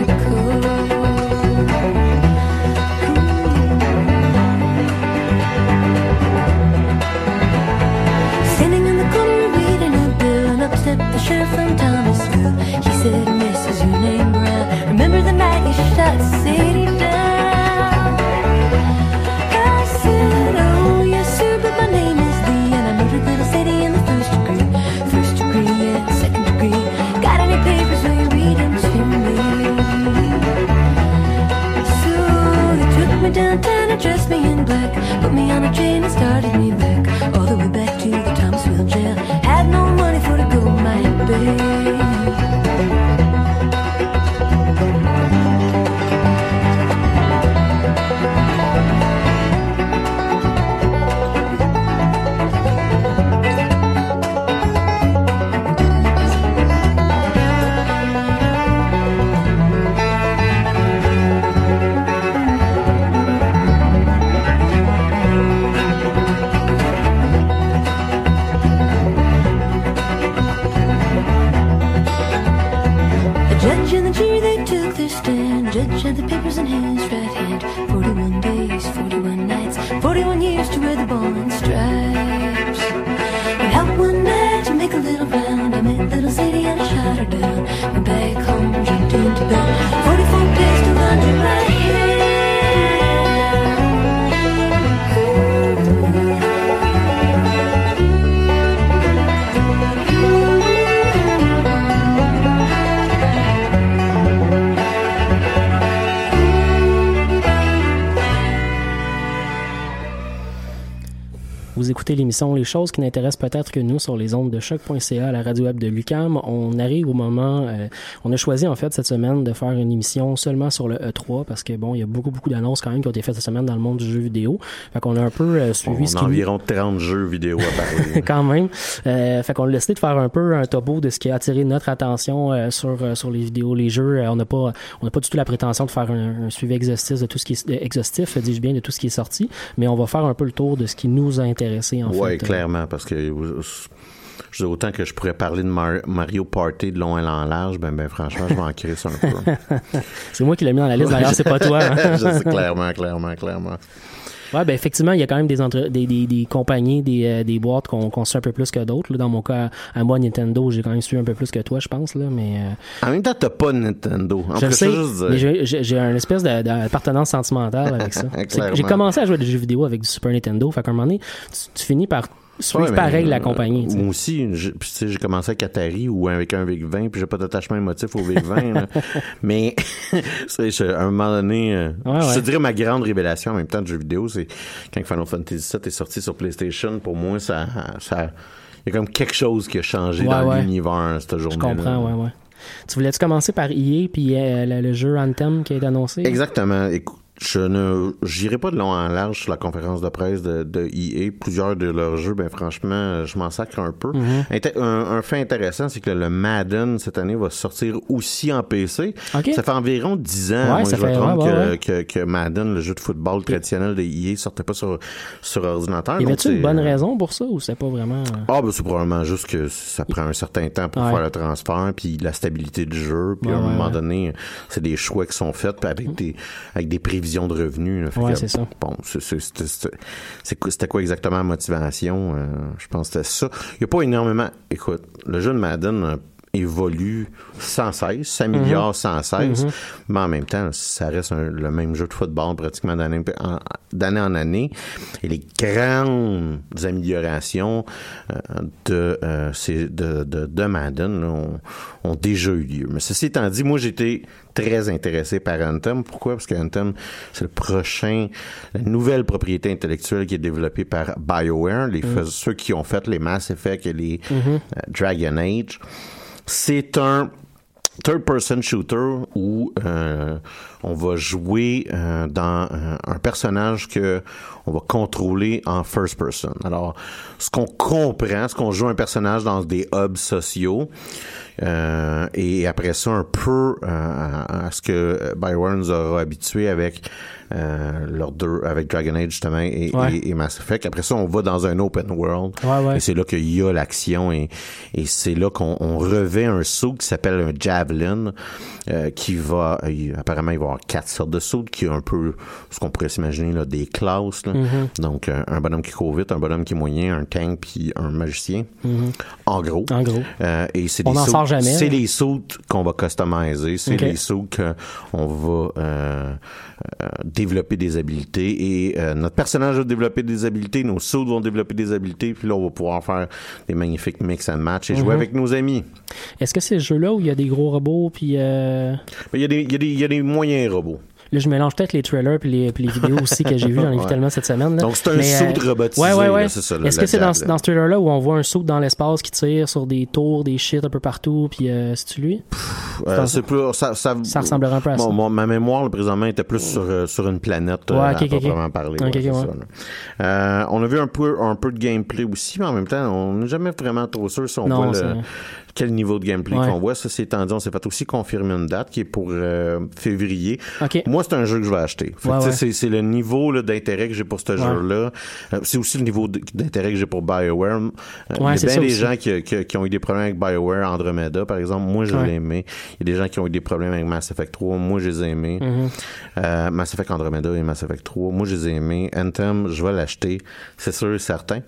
L'émission Les choses qui n'intéressent peut-être que nous sur les ondes de choc.ca à la radio web de Lucam. On arrive au moment, euh, on a choisi en fait cette semaine de faire une émission seulement sur le E3 parce que bon, il y a beaucoup beaucoup d'annonces quand même qui ont été faites cette semaine dans le monde du jeu vidéo. Fait qu'on a un peu euh, suivi ce On qui environ 30 jeux vidéo à parler. quand même. Euh, fait qu'on a décidé de faire un peu un topo de ce qui a attiré notre attention euh, sur euh, sur les vidéos, les jeux. On n'a pas on n'a pas du tout la prétention de faire un, un suivi exhaustif de tout ce qui est exhaustif, dis-je bien, de tout ce qui est sorti, mais on va faire un peu le tour de ce qui nous a intéressé en ouais, fait. clairement, parce que euh, je dis autant que je pourrais parler de Mar- Mario Party de long et en large, ben, ben franchement, je vais en ça un peu. C'est moi qui l'ai mis dans la liste d'ailleurs, c'est pas toi. hein. je sais, clairement, clairement, clairement. Ouais, ben effectivement, il y a quand même des entre- des, des, des compagnies, des, euh, des boîtes qu'on suit un peu plus que d'autres. là. Dans mon cas, à moi, Nintendo, j'ai quand même suivi un peu plus que toi, je pense, là, mais euh, En même temps, t'as pas Nintendo. En je le sais, mais j'ai- j'ai j'ai un espèce d'appartenance sentimentale avec ça. J'ai commencé à jouer à des jeux vidéo avec du Super Nintendo, fait qu'à un moment donné, tu, tu finis par suivre Ouais, pareil la compagnie. Moi aussi, je- puis tu sais, j'ai commencé avec Atari ou avec un VIC-20, puis j'ai pas d'attachement émotif au VIC-20. là. mais c'est, je- à un moment donné, euh, Ouais, je te dirais ma grande révélation en même temps de jeux vidéo, c'est quand Final Fantasy VII est sorti sur PlayStation. Pour moi, ça, ça, il y a comme quelque chose qui a changé Ouais, dans ouais. l'univers cette Je journée-là. comprends, ouais, ouais. Tu voulais-tu commencer par EA puis euh, le, le jeu Anthem qui a été annoncé? Exactement. Écoute, je ne, j'irai pas de long en large sur la conférence de presse de, de EA. Plusieurs de leurs jeux, ben franchement, je m'en sacre un peu. Mm-hmm. Un, un fait intéressant, c'est que le Madden cette année va sortir aussi en PC. Ok. Ça fait environ 10 ans, Ouais, moi, ça je me trompe, ouais, que, ouais. Que, que Madden, le jeu de football traditionnel de EA, sortait pas sur, sur ordinateur. Y avait-tu une bonne raison pour ça ou c'est pas vraiment. euh, ah, ben, c'est probablement juste que ça prend un certain temps pour faire le transfert, puis la stabilité du jeu, puis à un moment donné, c'est des choix qui sont faits, puis avec des avec des prévisions de revenus. que, c'est ça. Bon, quoi- c'était quoi exactement la motivation? Euh, je pense que c'était ça. Il n'y a pas énormément... Écoute, le jeu de Madden euh, évolue sans cesse, s'améliore sans cesse, mais en même temps, ça reste un- le même jeu de football pratiquement d'année en, année. Et les grandes améliorations euh, de, euh, de, de, de Madden là, ont, ont déjà eu lieu. Mais ceci étant dit, moi j'étais très intéressé par Anthem. Pourquoi? Parce que Anthem, c'est le prochain, la nouvelle propriété intellectuelle qui est développée par BioWare, les fais- ceux qui ont fait les Mass Effect et les euh, Dragon Age. C'est un third-person shooter où euh, on va jouer euh, dans euh, un personnage que on va contrôler en first person. Alors, ce qu'on comprend, ce qu'on joue un personnage dans des hubs sociaux, et après ça, un peu à, à ce que BioWare nous aura habitué avec euh, leurs deux, avec Dragon Age justement et, Ouais. et- et Mass Effect. Après ça, on va dans un open world. Ouais, ouais. Et c'est là qu'il y a l'action et, et c'est là qu'on on revêt un saut qui s'appelle un javelin euh, qui va il- apparemment il va y avoir quatre sortes de sauts qui est un peu ce qu'on pourrait s'imaginer là des classes là. Mm-hmm. donc euh, un bonhomme qui court vite un bonhomme qui est moyen un tank puis un magicien en gros Mm-hmm. En gros. Euh, et c'est des sauts- c'est là. les sauts qu'on va customiser c'est Ok. les sauts qu'on va euh, euh, développer des habiletés et euh, notre personnage va développer des habiletés, nos sauts vont développer des habiletés, puis là on va pouvoir faire des magnifiques mix and match et Mhm. jouer avec nos amis. Est-ce que c'est ce jeu-là où il y a des gros robots puis euh... Mais Il y, a des- il y, a des- il y a des moyens robots. Là, je mélange peut-être les trailers puis les, puis les vidéos aussi que j'ai vues. J'en ai vu tellement cette semaine. là. Donc, c'est un Mais, saut euh, robotisé, Ouais, ouais, ouais. c'est ça, le- Est-ce que c'est dans, ce trailer-là où on voit un saut dans l'espace qui tire sur des tours, des shit un peu partout, puis euh, c'est-tu lui? Euh, Ça- c'est plus, ça, ça, Ça ressemblerait un peu à Bon, ça. ma mémoire, le présentement, était plus sur, sur une planète, euh, Ouais, à ok, ok, ok. proprement parler. Ok, ouais, ok, c'est ouais. ça, là. Euh, on a vu un peu, un peu de gameplay aussi, mais en même temps, on n'est jamais vraiment trop sûr si on Non, voit le. Quel niveau de gameplay Ouais. qu'on voit. Ça, c'est dit, on s'est fait aussi confirmer une date qui est pour euh, février. Moi, c'est un jeu que je vais acheter. Ouais. C'est, c'est le niveau d'intérêt que j'ai pour ce jeu-là. Euh, c'est aussi le niveau d'intérêt que j'ai pour BioWare. Euh, il y a bien des gens qui, qui- qui ont eu des problèmes avec BioWare, Andromeda, par exemple. Moi, je l'ai aimé. Il y a des gens qui ont eu des problèmes avec Mass Effect 3. Moi, je les ai aimés. Mm-hmm. Mass Effect Andromeda et Mass Effect 3. Moi, je les ai aimés. Anthem, je vais l'acheter. C'est sûr et certain.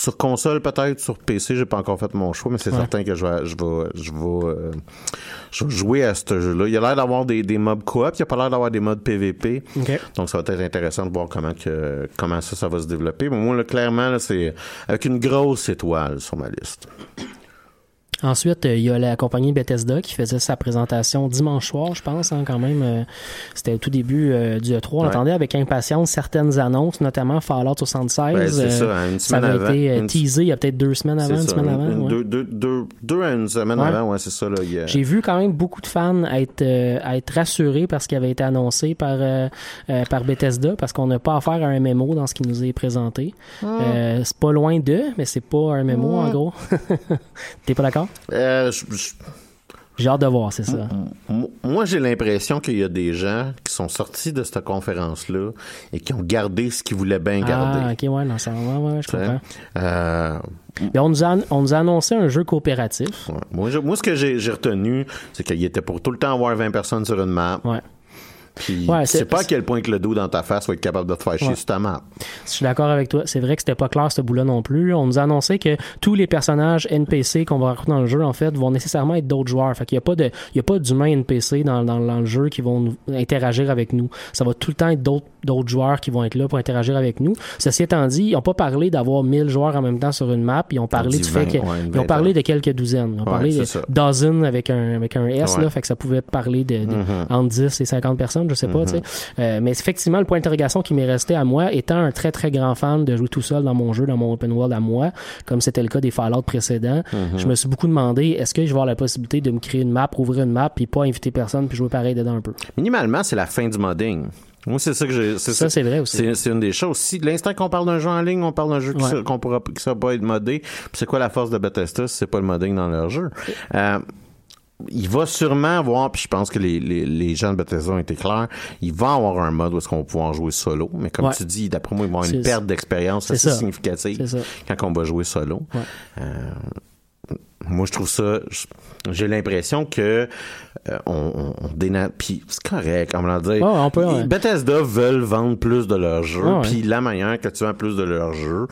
Sur, console, peut-être. Sur PC, j'ai pas encore fait mon choix, mais c'est Ouais. certain que je vais, je vais, je vais, euh, je vais jouer à ce jeu-là. Il a l'air d'avoir des, des mobs coop. Il a pas l'air d'avoir des modes PVP. Donc, ça va être intéressant de voir comment que, comment ça, ça va se développer. Mais moi, là, clairement, là, c'est avec une grosse étoile sur ma liste. Ensuite, euh, il y a la compagnie Bethesda qui faisait sa présentation dimanche soir, je pense, hein, quand même. euh, C'était au tout début euh, du E3. On Ouais. attendait avec impatience certaines annonces, notamment Fallout 76. Ben, c'est euh, ça, une ça semaine avait avant. été Une- teasé il y a peut-être deux semaines avant, une ça, semaine avant. une- ouais. deux, deux, deux, deux à une semaine Ouais. avant, ouais, c'est ça. A- J'ai vu quand même beaucoup de fans être, euh, être rassurés par ce qui avait été annoncé par, par Bethesda, parce qu'on n'a pas affaire à un MMO dans ce qui nous est présenté. Euh, c'est pas loin d'eux, mais c'est pas un MMO en gros. T'es pas d'accord? Euh, J'ai hâte de voir, c'est ça. Moi, j'ai l'impression qu'il y a des gens qui sont sortis de cette conférence-là et qui ont gardé ce qu'ils voulaient bien garder. Ah, ok, ouais, non, ça, ouais, ouais, je comprends. Euh, Mais on nous, a, on nous a annoncé un jeu coopératif. ouais. moi, je- moi, ce que j'ai j'ai retenu, c'est qu'il était pour tout le temps avoir 20 personnes sur une map. Ouais. Puis, Ouais, tu sais c'est- pas à quel point que le dos dans ta face va être capable de te faire chier Ouais. sur ta map. Je suis d'accord avec toi. C'est vrai que c'était pas clair ce bout-là non plus. On nous a annoncé que tous les personnages NPC qu'on va retrouver dans le jeu, en fait, vont nécessairement être d'autres joueurs. Fait qu'il y a pas de, il y a pas d'humains NPC dans, dans, dans le jeu qui vont interagir avec nous. Ça va tout le temps être d'autres, d'autres joueurs qui vont être là pour interagir avec nous. Ceci étant dit, ils ont pas parlé d'avoir 1000 joueurs en même temps sur une map. Ils ont parlé du fait 20, qu'ils ouais, une ils ont parlé de quelques douzaines. Ils ont Ouais, parlé de dozen avec un, avec un S, Ouais. là. Fait que ça pouvait parler de, de- Mm-hmm. entre 10 et 50 personnes, je sais pas, tu sais. Euh, mais effectivement, le point d'interrogation qui m'est resté à moi, étant un très très grand fan de jouer tout seul dans mon jeu, dans mon open world à moi, comme c'était le cas des Fallout précédents, je me suis beaucoup demandé, est-ce que je vais avoir la possibilité de me créer une map, ouvrir une map, puis pas inviter personne, puis jouer pareil dedans un peu? Minimalement, c'est la fin du modding. Moi, c'est ça que j'ai. Ça, c'est vrai aussi. C'est, une des choses. Si l'instant qu'on parle d'un jeu en ligne, on parle d'un jeu qui Ouais. qu'on pourra, qui ça pas être modé. Puis c'est quoi la force de Bethesda si c'est pas le modding dans leur jeu? Euh, il va sûrement avoir, puis je pense que les, les, les gens de Bethesda ont été clairs, il va avoir un mode où est-ce qu'on va pouvoir jouer solo, mais comme Ouais. tu dis, d'après moi, il va y avoir une perte d'expérience assez ça. significative quand on va jouer solo. Ouais. Euh, moi, je trouve ça. J'ai l'impression que euh, on, on, déna- Puis c'est correct, on va dire. Ouais, on peut, ouais. Bethesda veulent vendre plus de leurs jeux. Ouais. Puis la manière que tu vends plus de leurs jeux,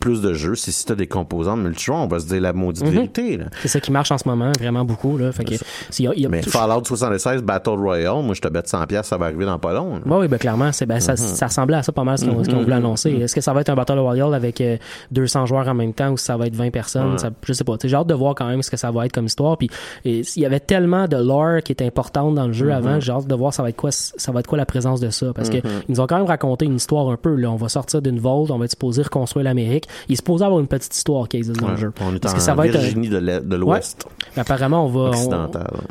plus de jeux, c'est si tu as des composantes multijoueurs, on va se dire la maudite Mhm. vérité. C'est ça qui marche en ce moment, vraiment beaucoup, là. Fait que, s'il y a- il y a- Mais Fallout 76 Battle Royale, moi je te bête 100$, ça va arriver dans pas long. Ouais, oui, ben clairement, c'est ben, ça, ça ressemblait à ça pas mal ce qu'on qu'on voulait annoncer. Est-ce que ça va être un Battle Royale avec euh, 200 joueurs en même temps ou si ça va être 20 personnes? Ça, je sais pas. J'ai hâte de voir quand même ce que ça va être comme histoire. Puis il y avait tellement de lore qui était importante dans le jeu avant, j'ai hâte de voir ça va être quoi ça va être quoi la présence de ça. Parce que ils nous ont quand même raconté une histoire un peu. Là. On va sortir d'une vault, on va être supposé reconstruire l'Amérique. Il est supposé avoir une petite histoire qui existe dans Ouais. le jeu. On est Est-ce en que ça va Virginie de l'Ouest. Apparemment, on va on-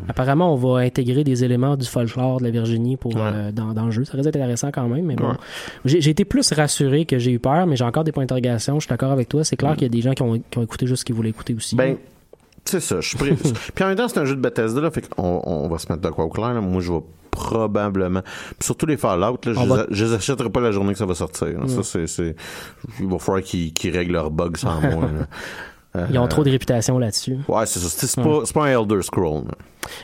apparemment on va intégrer des éléments du folklore de la Virginie pour euh, dans, dans le jeu. Ça d'être intéressant quand même, mais bon. Ouais. J'ai j'ai été plus rassuré que j'ai eu peur, mais j'ai encore des points d'interrogation. Je suis d'accord avec toi. C'est clair qu'il y a des gens qui ont, qui ont écouté juste ce qu'ils voulaient écouter aussi. Ben, c'est ça. Je suis prêt. Puis en même temps, c'est un jeu de Bethesda, là, fait qu'on on va se mettre de quoi au clair. là. Moi, je vais probablement. Puis surtout les Fallout, là, je, les je achèterai pas la journée que ça va sortir. là. Ça, c'est. Il va falloir qu'ils, règlent leurs bugs sans moi. là. Ils ont trop de réputation là-dessus. Ouais, c'est ça. C'est, pas, c'est pas un Elder Scroll.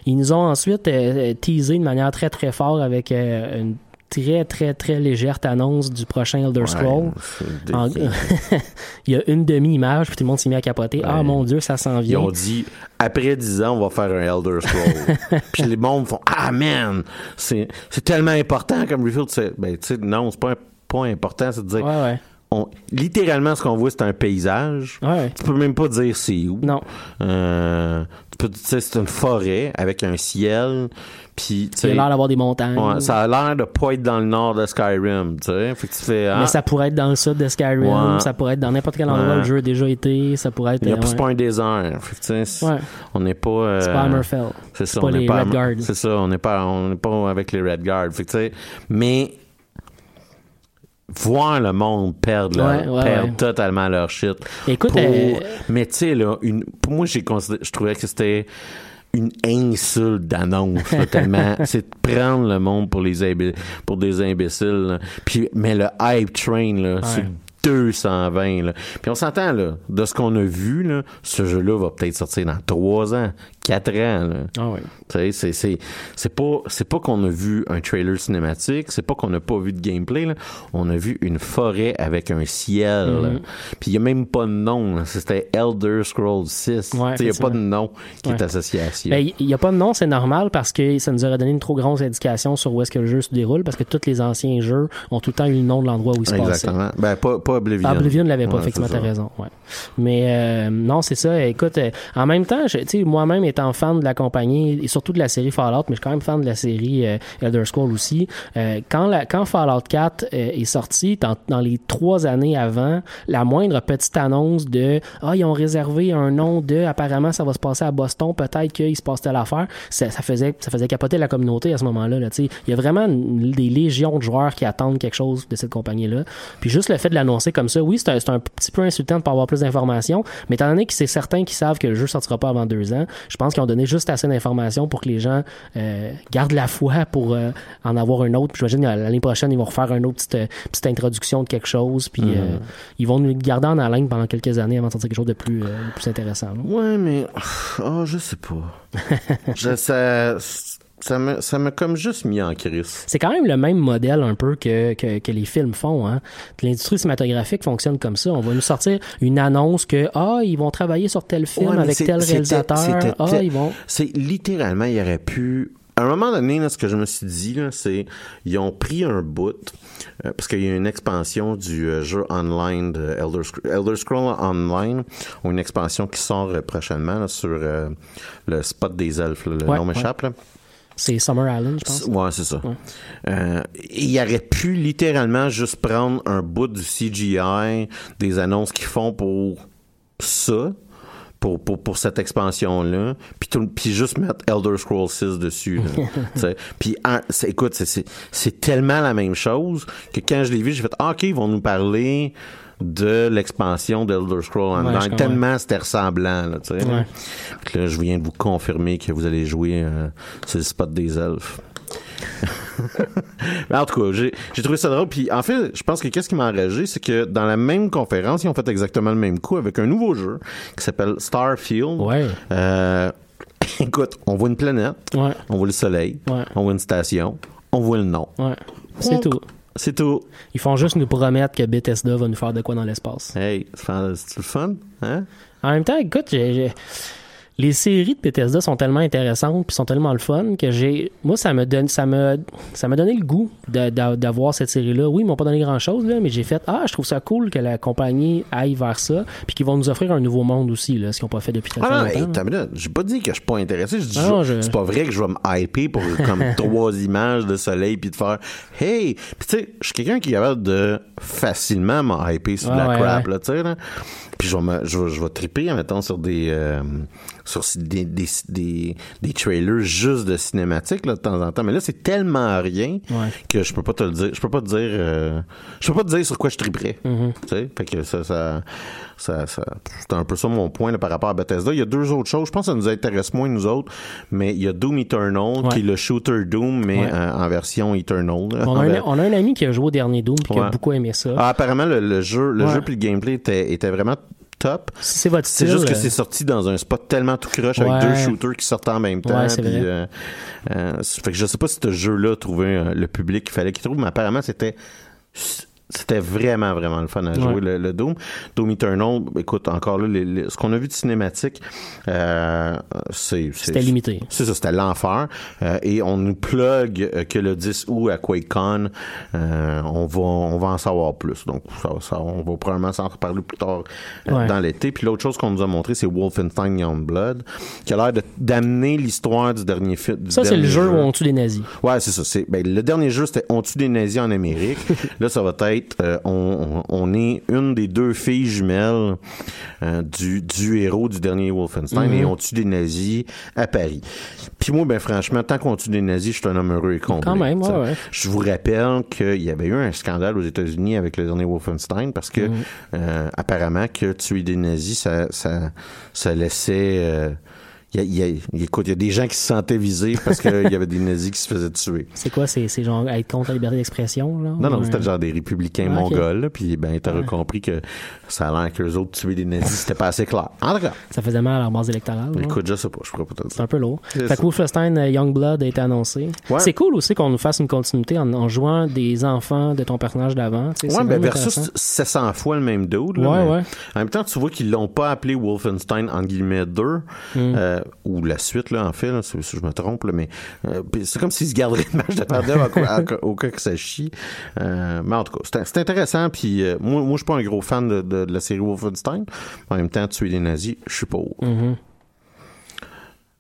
Ils nous ont ensuite euh, teasé de manière très très forte avec euh, une très très très légère annonce du prochain Elder Scroll. Ouais, En- Il y a une demi-image, puis tout le monde s'est mis à capoter. Ah mon Dieu, ça s'en Ils vient. ont dit, après 10 ans, on va faire un Elder Scroll. Puis les mondes font, ah man, c'est, tellement important comme reveal. Ben, tu sais, non, c'est pas, pas important, c'est de dire, Ouais, on, littéralement, ce qu'on voit, c'est un paysage. Ouais. Tu peux même pas dire c'est où. Non. Euh, tu peux, tu sais, c'est une forêt avec un ciel. Puis, Il a l'air d'avoir des montagnes. ouais, ça a l'air de pas être dans le nord de Skyrim, tu sais. Fait que tu fais, ah, Mais ça pourrait être dans le sud de Skyrim, Ouais. ça pourrait être dans n'importe quel endroit où le jeu a déjà été, ça pourrait être. il y a euh, pas- ouais. pas un désert. Fait que, on n'est pas. euh, C'est pas Hammerfell. C'est ça, pas on n'est les pas, Red Guard. C'est ça, on n'est pas, on n'est pas avec les Red Guard. Fait que, mais voir le monde perdre, leur- Ouais, perdre ouais. totalement leur shit. Écoute, Pour- euh, mais tu sais là, une, pour moi j'ai je trouvais que c'était une insulte d'annonce tellement c'est de prendre le monde pour les imbi- pour des imbéciles là. puis mais le hype train là c'est 220 là. Puis on s'entend là, de ce qu'on a vu là, ce jeu-là va peut-être sortir dans 3 ans, 4 ans là. Ah. C'est c'est c'est pas c'est pas qu'on a vu un trailer cinématique, c'est pas qu'on n'a pas vu de gameplay là. On a vu une forêt avec un ciel. Mhm. Puis il y a même pas de nom, là. c'était Elder Scrolls 6. Ouais, Tu sais, il y a pas de nom qui est Ouais. associé à ça. Ben, il n'y a pas de nom, c'est normal parce que ça nous aurait donné une trop grosse indication sur où est-ce que le jeu se déroule parce que tous les anciens jeux ont tout le temps eu le nom de l'endroit où il se passait. Exactement. Ben pas pas Oblivion. Oblivion ne l'avait pas, Ouais, effectivement, t'as ça. raison. Ouais. Mais euh, non, c'est ça. Écoute, euh, en même temps, je- tu sais, moi-même étant fan de la compagnie et surtout de la série Fallout, mais je suis quand même fan de la série euh, Elder Scrolls aussi. euh, quand, la, quand Fallout 4 euh, est sorti, dans, dans les trois années avant, la moindre petite annonce de ah ils ont réservé un nom de apparemment ça va se passer à Boston, peut-être qu'il se passe telle affaire, ça, ça faisait ça faisait capoter la communauté à ce moment-là. Là, il y a vraiment des légions de joueurs qui attendent quelque chose de cette compagnie-là. Puis juste le fait de l'annoncer comme ça, oui, c'est un, un petit peu insultant de pas avoir plus d'informations, mais étant donné que c'est certain qu'ils savent que le jeu sortira pas avant deux ans, je pense qu'ils ont donné juste assez d'informations pour que les gens euh, gardent la foi pour euh, en avoir un autre. Puis J'imagine l'année prochaine, ils vont refaire une autre petite, euh, petite introduction de quelque chose, puis euh, ils vont nous garder en haleine pendant quelques années avant de sortir quelque chose de plus, plus intéressant. là. Ouais, mais. Oh, je sais pas. je, ça. Ça m'a ça comme juste mis en crise. C'est quand même le même modèle un peu que, que, que les films font. Hein. L'industrie cinématographique fonctionne comme ça. On va nous sortir une annonce que ah ils vont travailler sur tel film Ouais, avec tel réalisateur. Ah ils vont. C'est littéralement, il aurait pu. À un moment donné, là, ce que je me suis dit, là, c'est ils ont pris un bout euh, parce qu'il y a une expansion du euh, jeu online de Elder, Scr- Elder Scrolls Online, ou une expansion qui sort euh, prochainement là, sur le spot des elfes. là, le Ouais, nom m'échappe. C'est Summer Island, je pense. Ouais, c'est ça. Ouais. Euh, il aurait pu littéralement juste prendre un bout du CGI, des annonces qu'ils font pour ça, pour, pour, pour cette expansion-là, puis, juste mettre Elder Scrolls 6 dessus. puis c'est- écoute, c'est tellement la même chose que quand je l'ai vu, j'ai fait ah, OK, ils vont nous parler de l'expansion d'Elder Scrolls Ouais, Online. comprends. tellement c'était ressemblant. Là, tu sais. Ouais. Là, je viens de vous confirmer que vous allez jouer euh, sur le spot des elfes. En tout cas, j'ai trouvé ça drôle. Puis en fait, je pense que qu'est-ce qui m'a enragé, c'est que dans la même conférence, ils ont fait exactement le même coup avec un nouveau jeu qui s'appelle Starfield. Ouais. Euh, écoute, on voit une planète, Ouais. on voit le soleil, Ouais. on voit une station, on voit le nom. Ouais. C'est tout. C'est tout. Ils font juste nous promettre que Bethesda va nous faire de quoi dans l'espace. Hey, c'est le fun, hein? En même temps, écoute, j'ai- les séries de Bethesda sont tellement intéressantes puis sont tellement le fun que j'ai moi ça me donne ça me ça m'a donné le goût d'avoir cette série là oui ils m'ont pas donné grand chose là mais j'ai fait ah je trouve ça cool que la compagnie aille vers ça puis qu'ils vont nous offrir un nouveau monde aussi là ce qu'ils ont pas fait depuis très, Ah longtemps hey, j'ai pas dit que je suis pas intéressé. Je dis, Ah je- c'est pas vrai que je vais me hyper pour comme trois images de soleil puis de faire, hey, puis tu sais, je suis quelqu'un qui est capable de facilement me hyper sur de Ah la ouais, crap ouais. là, tu sais. Puis je vais me, je vais, je vais triper en mettant sur des, euh, sur des, des, des, des trailers juste de cinématiques là de temps en temps. Mais là, c'est tellement rien Ouais. que je peux pas te le dire. Je peux pas te dire, euh, je peux pas te dire sur quoi je triperais. Mm-hmm. Tu sais, fait que ça, ça, ça, ça c'est un peu ça mon point là, par rapport à Bethesda. Il y a deux autres choses. Je pense que ça nous intéresse moins nous autres, mais il y a Doom Eternal Ouais. qui est le shooter Doom, mais Ouais. euh, en version Eternal. là. on, En a un, on a un ami qui a joué au dernier Doom puis qui a beaucoup aimé ça Ah, apparemment le, le jeu, le jeu puis le gameplay était, était vraiment top. si c'est votre style C'est juste que euh, c'est sorti dans un spot tellement tout croche Ouais. avec deux shooters qui sortent en même temps. Ouais, puis, vrai. euh, euh, fait que je sais pas si ce jeu-là trouvait euh, le public qu'il fallait qu'il trouve, mais apparemment c'était c'était vraiment vraiment le fun à jouer Ouais. le, le Doom. Doom Eternal, écoute encore là, les- les- ce qu'on a vu de cinématique, euh, c'est c'est- c'était limité c'est ça, c'était l'enfer. Euh, et on nous plug euh, que le 10 août à QuakeCon, euh, on va on va en savoir plus. Donc ça, ça- on va probablement s'en reparler plus tard euh, Ouais. dans l'été. Puis l'autre chose qu'on nous a montré, c'est Wolfenstein Youngblood, qui a l'air de- d'amener l'histoire du dernier film. ça c'est le jeu où on tue des nazis Ouais, c'est ça. C'est, ben, le dernier jeu, c'était On tue des nazis en Amérique. Là, ça va être euh, on, est une des deux filles jumelles euh, du, du héros du dernier Wolfenstein Mhm. et on tue des nazis à Paris. Puis moi, ben franchement, tant qu'on tue des nazis, je suis un homme heureux et comblé. Quand même, ouais. Je vous rappelle qu'il y avait eu un scandale aux États-Unis avec le dernier Wolfenstein parce que Mhm. euh, apparemment que tuer des nazis, ça, ça, ça laissait... il y a- il y a- écoute, il y a des gens qui se sentaient visés parce qu'il y avait des nazis qui se faisaient tuer. c'est quoi c'est c'est genre être contre la liberté d'expression là Non, non, c'était genre des républicains Ah, mongols, là, puis ben, t'aurais compris que ça a l'air qu'eux autres tuer des nazis, c'était pas assez clair. En tout cas, ça faisait mal à leur base électorale écoute, je sais pas, je pourrais pas te le C'est dire. un peu lourd. Fait que Wolfenstein euh, Youngblood a été annoncé. Ouais. C'est cool aussi qu'on nous fasse une continuité en, en jouant des enfants de ton personnage d'avant. Ouais, ben versus intéressant. 700 fois le même dude. là, Ouais, mais ouais. En même temps, tu vois qu'ils l'ont pas appelé Wolfenstein en guillemets 2. Hmm. Euh, euh, ou la suite, là, en fait, là, si si je me trompe, là, mais euh, c'est comme s'ils se garderaient le match de Tandem au, cas- au cas que ça chie. Euh, mais en tout cas, c'est intéressant. Puis moi, moi je suis pas un gros fan de, de- de la série Wolfenstein. En même temps, tuer des nazis, je suis pas. Mhm.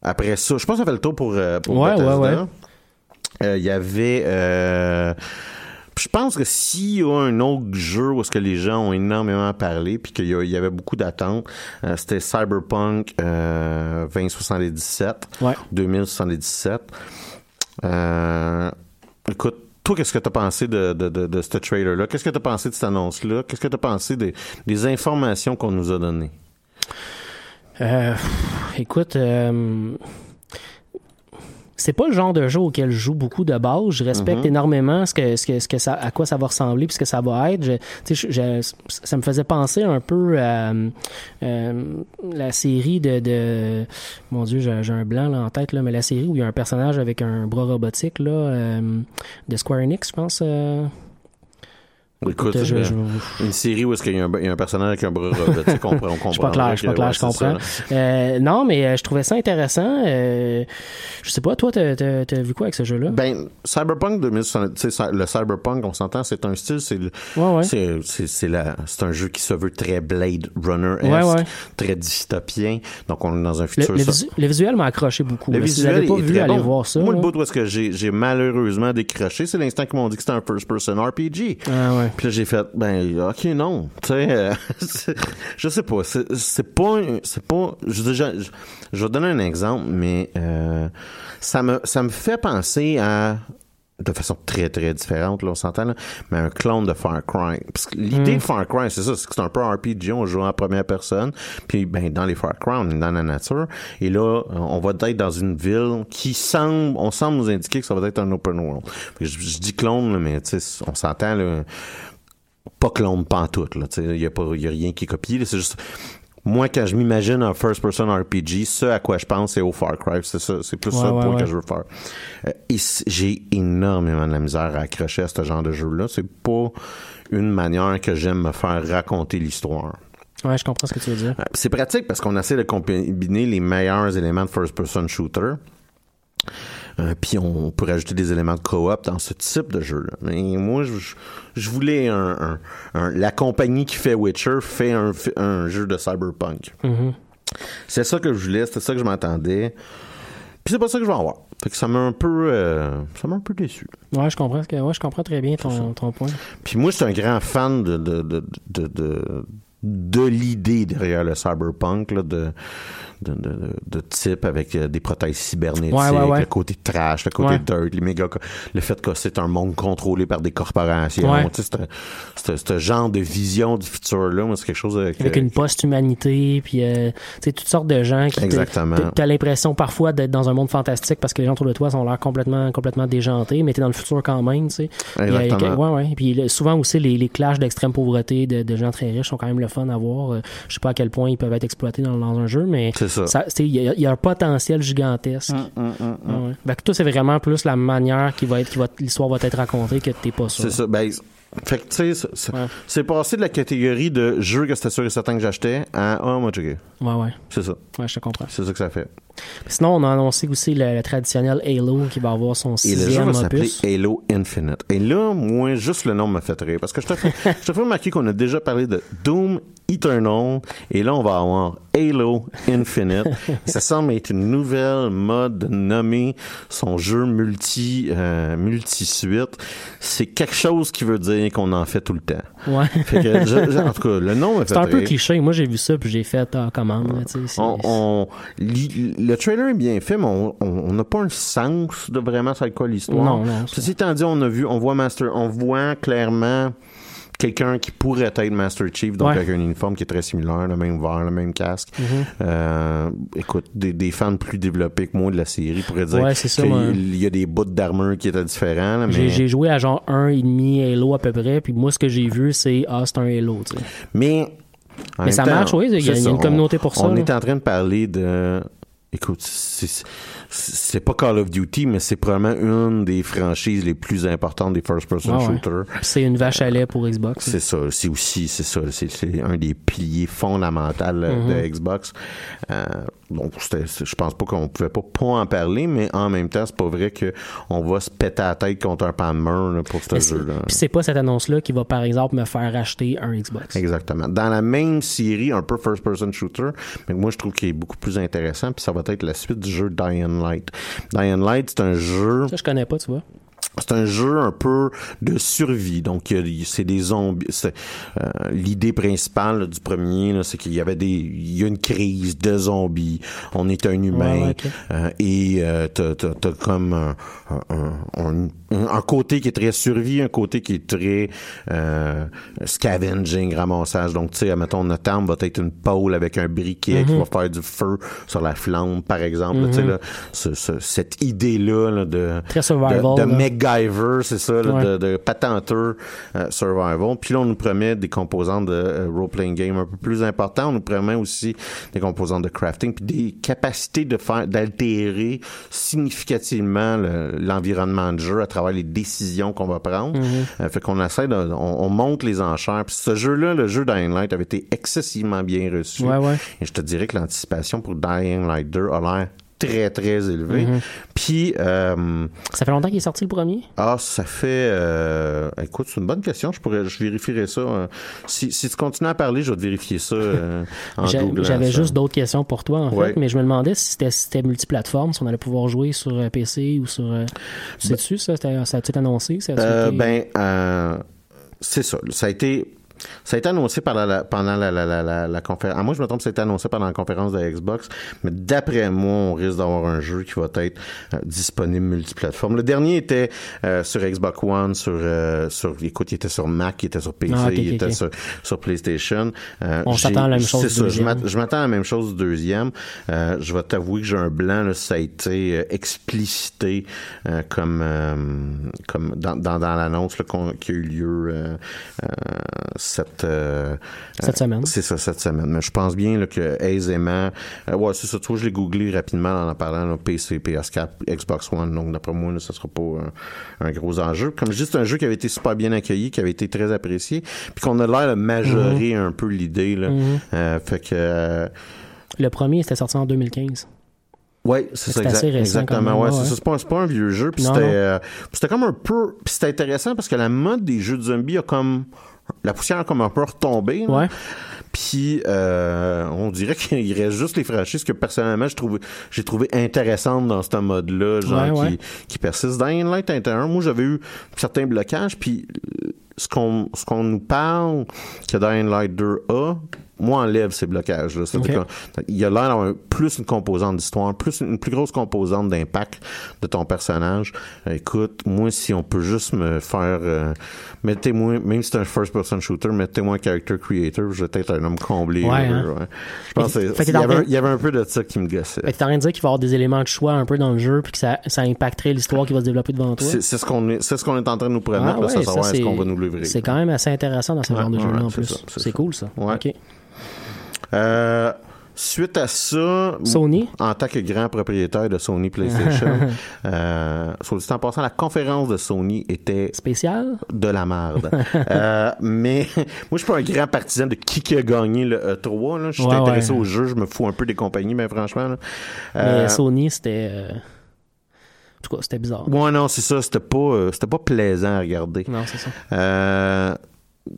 Après ça, je pense que ça fait le tour pour, pour Ouais, Bethesda. ouais, ouais. Il y avait... euh, je pense que s'il y a un autre jeu où est-ce que les gens ont énormément parlé puis qu'il y, avait beaucoup d'attentes, euh, c'était Cyberpunk euh, 2077, Ouais. 2077. Euh, écoute, toi, qu'est-ce que tu as pensé de, de, de, de ce trailer-là? Qu'est-ce que tu as pensé de cette annonce-là? Qu'est-ce que tu as pensé des, des informations qu'on nous a données? Euh, écoute, euh, c'est pas le genre de jeu auquel je joue beaucoup de base. Je respecte Mhm. énormément ce que, ce que, ce que ça, à quoi ça va ressembler puis ce que ça va être. Je, tu sais, je- je- ça me faisait penser un peu à euh, la série de, de mon Dieu, j'ai j'ai un blanc là, en tête là, mais la série où il y a un personnage avec un bras robotique là, euh, de Square Enix, je pense. euh, Écoute, je- euh, je- une série où est-ce qu'il y, y a un personnage avec un bras on, comprend- on comprend. Je suis pas clair, je suis pas clair, je comprends. Euh, non, mais euh, je trouvais ça intéressant. Euh, je sais pas, toi, t'as t'as vu quoi avec ce jeu-là? Ben, Cyberpunk 2060, tu sais, le Cyberpunk, on s'entend, c'est un style, c'est le- Ouais, ouais. c'est un jeu qui se veut très Blade Runner très dystopien. Donc on est dans un Le, futur le ça- visu- le visuel m'a accroché beaucoup. Le là. si vous visuel pas est vu, très allez bon. voir ça. Moi, le bout où est-ce que j'ai j'ai malheureusement décroché, c'est l'instant qu'ils m'ont dit que c'était un first-person RPG. Ah ouais. Puis là, j'ai fait, ben, ok, non. Tu sais, euh, je sais pas. C'est pas, c'est pas. Je, je, je vais donner un exemple, mais euh, ça me, ça me fait penser à de façon très très différente là on s'entend là. Mais un clone de Far Cry parce que l'idée de Far Cry c'est ça c'est que c'est un peu RPG on joue en première personne puis ben dans les Far Cry on est dans la nature et là on va être dans une ville qui semble on semble nous indiquer que ça va être un open world. Je, je dis clone là, mais tu sais on s'entend là pas clone pantoute là tu sais il y a pas y a rien qui est copié c'est juste moi, quand je m'imagine un first-person RPG, ce à quoi je pense, c'est au Far Cry. C'est ça, c'est plus Ouais, ça le ouais, point ouais. que je veux faire. Euh, j'ai énormément de la misère à accrocher à ce genre de jeu-là. C'est pas une manière que j'aime me faire raconter l'histoire. Ouais, je comprends ce que tu veux dire. Euh, C'est pratique parce qu'on essaie de combiner les meilleurs éléments de first-person shooter. Euh, puis on peut rajouter des éléments de co-op dans ce type de jeu-là. Mais moi, je, je voulais un, un- un- La compagnie qui fait Witcher fait un, un jeu de cyberpunk. Mhm. C'est ça que je voulais, c'était ça que je m'attendais. Puis c'est pas ça que je vais avoir. Fait que ça m'a un peu... euh, ça m'a un peu déçu. Ouais, je comprends, ce que, ouais, je comprends très bien ton, ton point. Puis moi, je suis un grand fan de de, de, de, de, de l'idée derrière le cyberpunk, là, de, de, de, de- de type avec euh, des prothèses cybernétiques, Ouais, ouais, ouais. le côté trash, le côté dirt, les méga, le fait que c'est un monde contrôlé par des corporations. C'est ce genre de vision du futur-là, c'est quelque chose euh, que- Avec une post-humanité, puis euh, toutes sortes de gens qui. Exactement. Tu as l'impression parfois d'être dans un monde fantastique parce que les gens autour de toi sont l'air complètement, complètement déjantés, mais tu es dans le futur quand même, tu sais. Exactement. ouais, ouais. Puis le- souvent aussi, les, les clashs d'extrême pauvreté de, de gens très riches sont quand même le fun à voir. Je sais pas à quel point ils peuvent être exploités dans, dans un jeu, mais C'est ça. ça, c'est- il y, a- il y a un potentiel gigantesque. Hum, hum, hum, hum. Ouais, toi, c'est vraiment plus la manière qui va être, qui va, l'histoire va être racontée que t'es pas sûr. C'est ça. Ben, fait que, tu sais, c'est- Ouais. passé de la catégorie de jeux que c'était sûr et certain que j'achetais à, ah, moi, checker. Ouais, ouais. C'est ça. Ouais, je te comprends. C'est ça que ça fait. Sinon, on a annoncé aussi le, le traditionnel Halo qui va avoir son Et le jeu sixième va s'appeler. Halo Infinite. Et là, moi, juste le nom me fait rire. Parce que je te fais, je te fais remarquer qu'on a déjà parlé de Doom Eternal. Et là, on va avoir Halo Infinite. ça semble être une nouvelle mode de nommer son jeu multi, euh, multi-suite. C'est quelque chose qui veut dire qu'on en fait tout le temps. Ouais. Fait que, je- je- en tout cas, le nom me fait C'est un peu cliché. Moi, j'ai vu ça puis j'ai fait là, sais, c'est- On, on- li- le trailer est bien fait, mais on- n'a pas un sens de vraiment c'est quoi l'histoire. Non, non, Ceci étant dit, on a vu, on voit Master, on voit clairement quelqu'un qui pourrait être Master Chief, donc Ouais. avec un uniforme qui est très similaire, le même verre, le même casque. Mhm. Euh, écoute, des, des fans plus développés que moi de la série pourraient dire Ouais, qu'il y a des bouts d'armure qui étaient différents. J'ai mais, j'ai joué à genre un et demi Halo à peu près, puis moi ce que j'ai vu c'est ah c'est un Halo, mais, en Mais ça temps, marche, oui, il y a- une communauté pour ça, On là. est en train de parler de. Écoute, c'est- pas Call of Duty, mais c'est probablement une des franchises les plus importantes des first-person Ah ouais. shooters. C'est une vache à lait pour Xbox. C'est ça, c'est aussi, c'est ça, c'est un des piliers fondamentaux euh, de Xbox. Euh, donc, je pense pas qu'on pouvait pas, pas en parler, mais en même temps, c'est pas vrai que on va se péter la tête contre un pan de mur là, pour ce jeu-là. Puis c'est pas cette annonce-là qui va, par exemple, me faire acheter un Xbox. Exactement. Dans la même série, un peu first-person shooter, mais moi je trouve qu'il est beaucoup plus intéressant, puis ça va être la suite du jeu Dying Light. Dying Light, c'est un jeu Ça, je connais pas, tu vois. C'est un jeu un peu de survie. Donc, c'est des zombies. c'est, euh, L'idée principale là, du premier, c'est qu'il y avait des, il y a une crise de zombies. On est un humain Ouais, ouais, ok. euh, et euh, t'as, t'as- t'as comme un, un, un- un côté qui est très survie, un côté qui est très euh, scavenging, ramassage. Donc, tu sais, mettons, notre arme va être une pôle avec un briquet Mhm. qui va faire du feu sur la flamme, par exemple. tu sais, là, ce- ce- cette idée-là là, de Très survival, de, de là. MacGyver, c'est ça, là, Ouais. de, de patenteur euh, survival. Puis là, on nous promet des composantes de euh, role-playing game un peu plus importants. On nous promet aussi des composantes de crafting, puis des capacités de faire, d'altérer significativement le- l'environnement de jeu à travers les décisions qu'on va prendre. Euh, fait qu'on essaie de, on, on monte les enchères. Puis ce jeu-là, le jeu Dying Light, avait été excessivement bien reçu. Ouais, ouais. Et je te dirais que l'anticipation pour Dying Light 2 a l'air très, très élevée. Puis, euh, Ça fait longtemps qu'il est sorti le premier? ah, ça fait. euh, écoute, c'est une bonne question. Je pourrais, je vérifierai ça. euh. Si, si tu continues à parler, je vais te vérifier ça euh, J'avais juste d'autres questions pour toi, en Ouais. fait, mais je me demandais si c'était si multiplateforme, si on allait pouvoir jouer sur euh, PC ou sur. euh, tu sais-tu, ça? Ça a-tu été annoncé? Ça été- ben, c'est ça. Ça a été. Ça a été annoncé par la, la- pendant la, la, la, la, conférence. Ah, moi, je me trompe, ça a été annoncé pendant la conférence de Xbox. Mais d'après moi, on risque d'avoir un jeu qui va être euh, disponible multiplateforme. Le dernier était euh, sur Xbox One, sur, euh, sur, écoute, il était sur Mac, il était sur PC, Ah, ok, il ok, était ok. sur, sur PlayStation. Euh, On s'attend à la même chose C'est ça. Je m'attends à la même chose du deuxième. Euh, je vais t'avouer que j'ai un blanc, là, ça a été euh, explicité euh, comme, euh, comme dans, dans, dans l'annonce qui a eu lieu euh, euh, cette, euh, Cette euh, semaine. C'est ça, cette semaine. Mais je pense bien là, que aisément. euh, ouais, c'est ça. Je l'ai googlé rapidement en en parlant là, PC, PS4, Xbox One. Donc, d'après moi, là, ça sera pas un, un gros enjeu. Comme je dis, c'est un jeu qui avait été super bien accueilli, qui avait été très apprécié, puis qu'on a l'air de majorer Mhm. un peu l'idée. Là. Fait que. euh, Le premier, c'était sorti en 2015. Ouais, c'est ça, exact- récent exactement. ouais, ouais. c'est pas, c'est pas un vieux jeu. Puis c'était, euh, comme un peu. Puis c'était intéressant parce que la mode des jeux de zombies a comme. La poussière a comme un peu retombé. Ouais. Puis euh, on dirait qu'il reste juste les franchises que personnellement j'ai trouvé j'ai trouvé intéressantes dans ce mode-là, genre Ouais, qui, persiste. Dying Light 1, moi j'avais eu certains blocages, puis euh, ce qu'on ce qu'on nous parle que Dying Light 2 a, moi enlève ces blocages-là. Qu'il y a l'air d'avoir plus une composante d'histoire, plus une plus grosse composante d'impact de ton personnage. Écoute, moi si on peut juste me faire euh, mettez-moi même si c'est un first person shooter, mettez-moi un character creator, je vais être un homme comblé. Ouais, hein. Je pense il y, avait, train- un- il y avait un peu de ça qui me gossait. Fait que t'es en train de dire qu'il va y avoir des éléments de choix un peu dans le jeu, puis que ça, ça impacterait l'histoire qui va se développer devant toi. C'est ce qu'on est, c'est ce qu'on est en train de nous promettre, Ah ouais, c'est ça, savoir est-ce qu'on va nous livrer. C'est quand même assez intéressant dans ce genre de jeu-là en c'est plus. c'est cool ça. Ouais. Euh, suite à ça, Sony? en tant que grand propriétaire de Sony PlayStation, euh, en passant, la conférence de Sony était Spécial? de la merde. Euh, mais moi, je suis pas un grand partisan de qui qui a gagné le E3. Là. Je suis Ouais, intéressé ouais. au jeu, je me fous un peu des compagnies, mais franchement. Là, Mais euh, Sony, c'était. euh, En tout cas, c'était bizarre. Ouais, non, c'est ça. C'était pas, euh, c'était pas plaisant à regarder. Non, c'est ça.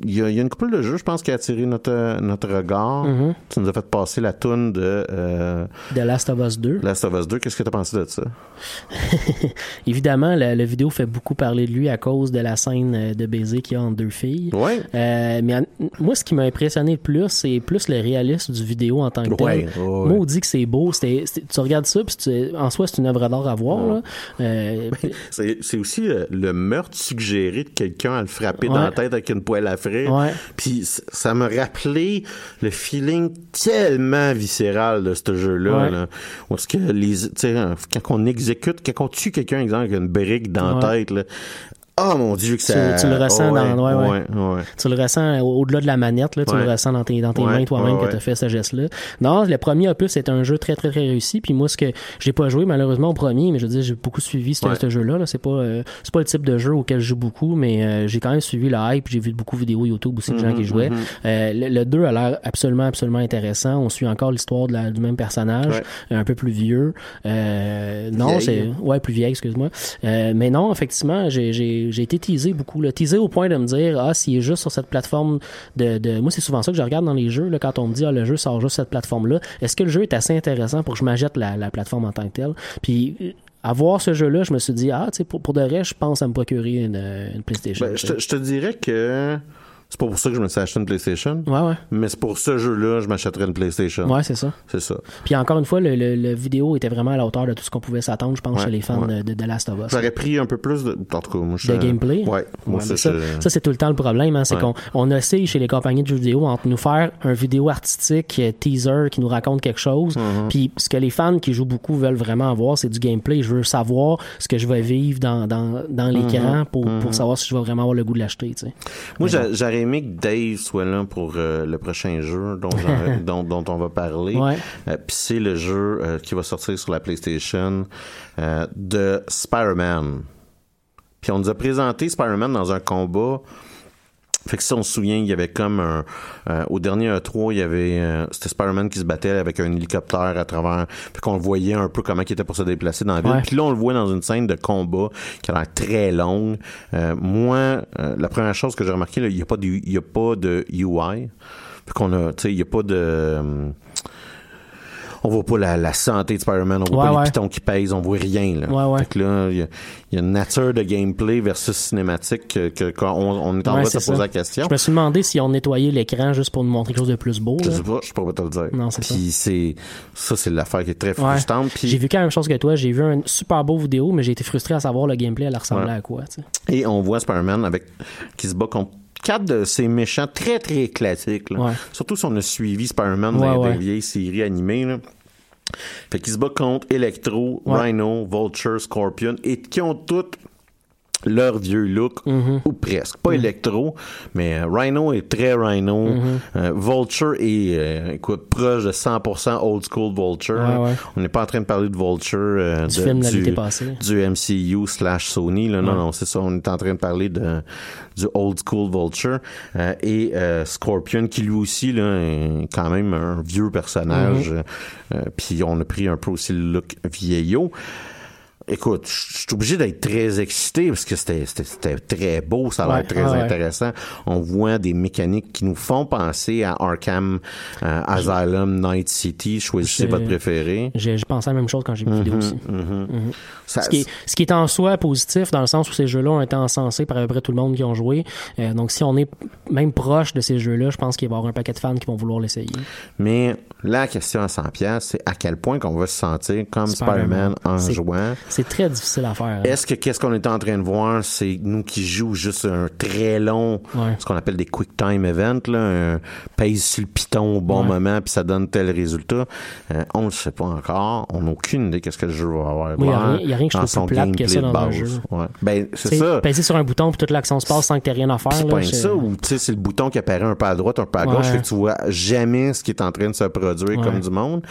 Il y, a, il y a une couple de jeux, je pense, qui a attiré notre, notre regard. Mhm. Tu nous as fait passer la toune de euh, The Last of Us 2. Last of Us 2. Qu'est-ce que tu as pensé de ça? Évidemment, la, la vidéo fait beaucoup parler de lui à cause de la scène euh, de baiser qu'il y a entre deux filles. Ouais. Euh, mais en- moi, ce qui m'a impressionné le plus, c'est plus le réalisme du vidéo en tant que tel. Ouais. Moi, on dit que c'est beau. Tu regardes ça, puis tu- en soi, c'est une œuvre d'art à voir. Euh, C'est aussi le meurtre suggéré de quelqu'un à le frapper dans la tête avec une poêle à Ouais. Puis ça me rappelait le feeling tellement viscéral de ce jeu-là. Ouais. Là, où est-ce que les, tu sais, euh, quand on exécute, quand on tue quelqu'un, exemple, avec une brique dans la tête, là, Oh mon dieu que ça... tu le ressens Oh, dans- ouais, ouais. ouais, ouais. Tu le ressens au- au-delà de la manette, là, tu le ressens dans tes, dans tes mains toi-même que tu as fait ce geste-là. Non, le premier opus c'est un jeu très très très réussi. Puis moi, ce que j'ai pas joué malheureusement au premier, mais je veux dire, j'ai beaucoup suivi ce, ce jeu-là. Là. C'est pas euh, c'est pas le type de jeu auquel je joue beaucoup, mais euh, j'ai quand même suivi le hype. J'ai vu beaucoup de vidéos YouTube aussi de gens Mhm, qui jouaient. mhm. Euh, le, le 2 a l'air absolument absolument intéressant. On suit encore l'histoire de la- du même personnage, un peu plus vieux. Euh, non, c'est ouais plus vieille, excuse-moi. Euh, mais non, effectivement, j'ai j'ai été teasé beaucoup. Teasé au point de me dire ah s'il est juste sur cette plateforme de, de moi c'est souvent ça que je regarde dans les jeux là, quand on me dit ah le jeu sort juste sur cette plateforme là. Est-ce que le jeu est assez intéressant pour que je m'achète la, la plateforme en tant que telle? Puis euh, à voir ce jeu-là, je me suis dit, ah, tu sais, pour, pour de vrai, je pense à me procurer une, une PlayStation. Ben, je te dirais que c'est pas pour ça que je me suis acheté une PlayStation. Ouais, ouais. Mais c'est pour ce jeu-là, je m'achèterais une PlayStation. Ouais, c'est ça. C'est ça. Puis encore une fois, le, le, le vidéo était vraiment à la hauteur de tout ce qu'on pouvait s'attendre, je pense, Ouais, chez les fans ouais. de, de The Last of Us. J'aurais pris un peu plus de. En tout cas, moi, je de gameplay. Ouais. Moi, ça, ça, ça, c'est tout le temps le problème. Hein, c'est qu'on on essaie chez les compagnies de jeux vidéo entre nous faire un vidéo artistique, euh, teaser, qui nous raconte quelque chose. Mm-hmm. Puis ce que les fans qui jouent beaucoup veulent vraiment avoir, c'est du gameplay. Je veux savoir ce que je vais vivre dans, dans, dans l'écran Mhm. pour, pour savoir si je vais vraiment avoir le goût de l'acheter. Moi, Mais j'a- j'aurais aimé que Dave soit là pour euh, le prochain jeu dont, j'en- dont, dont on va parler. Ouais. Euh, Puis c'est le jeu euh, qui va sortir sur la PlayStation de Spider-Man. Puis on nous a présenté Spider-Man dans un combat. Fait que si on se souvient, il y avait comme un... euh, au dernier E3, il y avait... euh, C'était Spider-Man qui se battait avec un hélicoptère à travers... Fait qu'on le voyait un peu comment il était pour se déplacer dans la ville. Puis là, on le voit dans une scène de combat qui a l'air très longue. Euh, moi, euh, la première chose que j'ai remarqué, il n'y a, pas de- il y a pas de UI. Fait qu'on a... Tu sais, il n'y a pas de... on voit pas la, la santé de Spider-Man, on voit Ouais, pas ouais. les pitons qui pèsent, on voit rien. Là. Ouais, ouais. Fait que là, il y, a- il y a une nature de gameplay versus cinématique que, que- qu'on on est en train de se poser ça. la question. Je me suis demandé si on nettoyait l'écran juste pour nous montrer quelque chose de plus beau. Je sais pas, je sais pas te le dire. Non, c'est ça. Puis c'est ça, c'est l'affaire qui est très frustrante. J'ai vu quand même chose que toi. J'ai vu une super beau vidéo, mais j'ai été frustré à savoir le gameplay, elle ressemblait à quoi. Et on voit Spider-Man avec qui se bat contre quatre de ces méchants très très classiques. là. Ouais. Surtout si on a suivi Spider-Man Ouais, dans, ouais. les vieilles séries animées. Là. Fait qu'ils se battent contre Electro. Rhino, Vulture, Scorpion et qui ont toutes leur vieux look, Mm-hmm. ou presque. Pas Electro, mais euh, Rhino est très Rhino. Mm-hmm. Euh, Vulture est, euh, écoute, proche de 100% old school Vulture. Ouais. On n'est pas en train de parler de Vulture euh, Du de- film de passé. du MCU slash Sony. Là. Non, non, c'est ça. On est en train de parler de, du old school Vulture. Et Scorpion, qui lui aussi là, est quand même un vieux personnage. Euh, Puis on a pris un peu aussi le look vieillot. Écoute, je suis obligé d'être très excité parce que c'était très beau, ça a l'air Ouais, très ouais, ouais. intéressant. On voit des mécaniques qui nous font penser à Arkham euh, Asylum, Night City. Choisissez votre préféré. J'ai pensé à la même chose quand j'ai vu la vidéo aussi. Mhm. Ça- Ce qui, est, ce qui est en soi positif dans le sens où ces jeux-là ont été encensés par à peu près tout le monde qui ont joué. Euh, donc si on est même proche de ces jeux-là, je pense qu'il va y avoir un paquet de fans qui vont vouloir l'essayer. Mais la question à 100 pièces, c'est à quel point qu'on va se sentir comme Spider-Man. En jouant. C'est très difficile à faire. hein. Est-ce que qu'est-ce qu'on est en train de voir, c'est nous qui jouons juste un très long, Ouais. ce qu'on appelle des quick time events, là, un pèse sur le piton au bon Ouais. moment puis ça donne tel résultat. Euh, on ne sait pas encore. On n'a aucune idée qu'est-ce que le jeu va avoir. Moi, y a l'air rien- y a rien que je trouve plus plate que ça dans un jeu. Ouais. Ben c'est ça. Peser sur un bouton puis toute l'action se passe sans que t'aies rien à faire. C'est ça ou tu sais c'est le bouton qui apparaît un peu à droite, un peu à gauche, fait que tu vois jamais ce qui est en train de se produire comme du monde.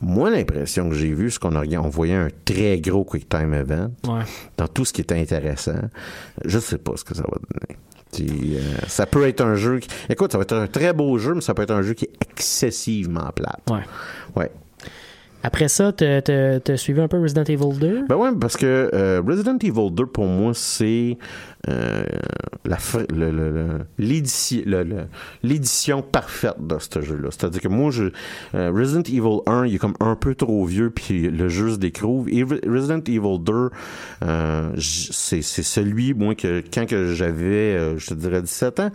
Moi l'impression que j'ai vu, c'est qu'on on voyait un très gros quick time event Ouais. dans tout ce qui était intéressant. Je sais pas ce que ça va donner. Puis, euh, ça peut être un jeu qui... Écoute, ça va être un très beau jeu, mais ça peut être un jeu qui est excessivement plate. Ouais. Ouais. Après ça, t'as suivi un peu Resident Evil 2? Ben ouais, parce que euh, Resident Evil 2, pour moi, c'est euh, l'édition parfaite de ce jeu-là. C'est-à-dire que moi, je, euh, Resident Evil 1, il est comme un peu trop vieux, puis le jeu se découvre. Et Resident Evil 2, euh, c'est celui, moi, que quand que j'avais, euh, je te dirais 17 ans,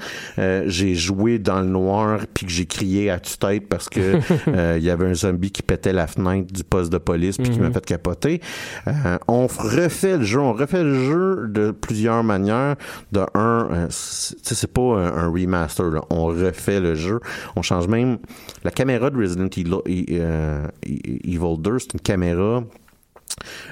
j'ai joué dans le noir, puis que j'ai crié à tue-tête parce que il y avait un zombie qui pétait la fenêtre du poste de police, puis qui m'a fait capoter. On refait le jeu, on refait le jeu de plusieurs manières. De un, euh, c'est pas un, remaster, là. on refait le jeu. On change même la caméra de Resident Evil, euh, Evil 2, c'est une caméra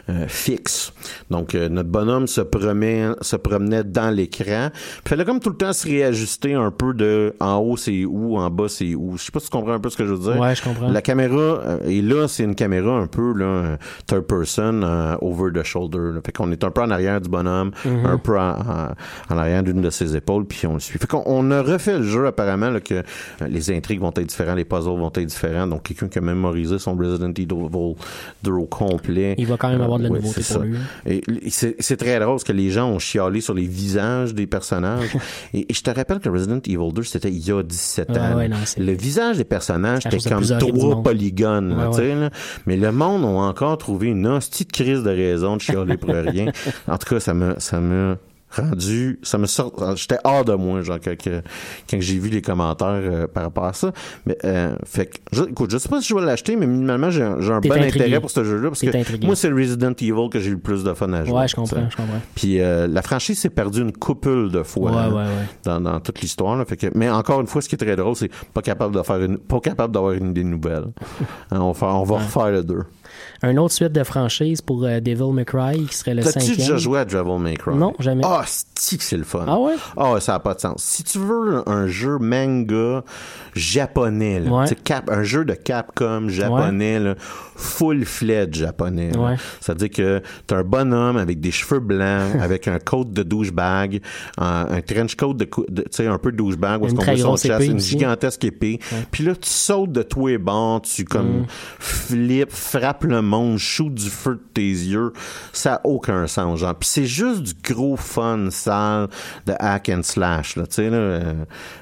euh, fixe. Donc euh, notre bonhomme se promenait, se promenait dans l'écran. Il fallait comme tout le temps se réajuster un peu de en haut c'est où, en bas c'est où. Je sais pas si tu comprends un peu ce que je veux dire. Ouais, je comprends. La caméra euh, et là c'est une caméra un peu là third person euh, over the shoulder. là. Fait qu'on est un peu en arrière du bonhomme, Mhm. un peu en, en- en arrière d'une de ses épaules puis on le suit. Fait qu'on on a refait le jeu apparemment là, que les intrigues vont être différentes, les puzzles vont être différents. Donc quelqu'un qui a mémorisé son Resident Evil 2 au complet. Il va quand même avoir de la Ouais, nouveauté c'est pour ça. lui. c'est très drôle parce que les gens ont chialé sur les visages des personnages. et, et je te rappelle que Resident Evil 2, c'était il y a 17 Ouais, ans. ouais, non, c'est- le visage des personnages, la comme trois polygones. là, Ouais, tu sais, là. Mais le monde a encore trouvé une hostie de crise de raison de chialer pour rien. En tout cas, ça me, ça me rendu, ça me sort, j'étais hors de moi, genre, quand, que- quand j'ai vu les commentaires euh, par rapport à ça. Mais, euh, fait que, je, écoute, je sais pas si je vais l'acheter, mais minimalement, j'ai un, j'ai un bon intrigué. intérêt pour ce jeu-là, parce que intrigué. moi, c'est Resident Evil que j'ai eu le plus de fun à jouer. Ouais, je comprends, je comprends. Puis euh, la franchise s'est perdue une couple de fois Ouais, ouais, ouais. Dans, dans toute l'histoire. là. Fait que, mais encore une fois, ce qui est très drôle, c'est pas capable de faire une, pas capable d'avoir une idée nouvelle. Hein, on, va on va refaire le 2. Un autre suite de franchise pour euh, Devil May Cry qui serait le T'as-tu cinquième. déjà joué à Devil May Cry? Non, jamais. Ah, c'est que c'est le fun? Ah ouais? Ah, ça n'a pas de sens. Si tu veux un jeu manga japonais, là, Ouais. Cap, un jeu de Capcom japonais, là, full-fledged japonais. Ouais. c'est-à-dire que t'as un bonhomme avec des cheveux blancs, avec un coat de douchebag, un, un trench coat de, de- sais, un peu douchebag, où est-ce Une qu'on son épée une gigantesque épée. Puis là, tu sautes de tous les bords, tu comme Mm. flippes, frappes le monde, shoot du feu de tes yeux. Ça a aucun sens, genre. Puis c'est juste du gros fun sale de hack and slash, là, tu sais, là, euh,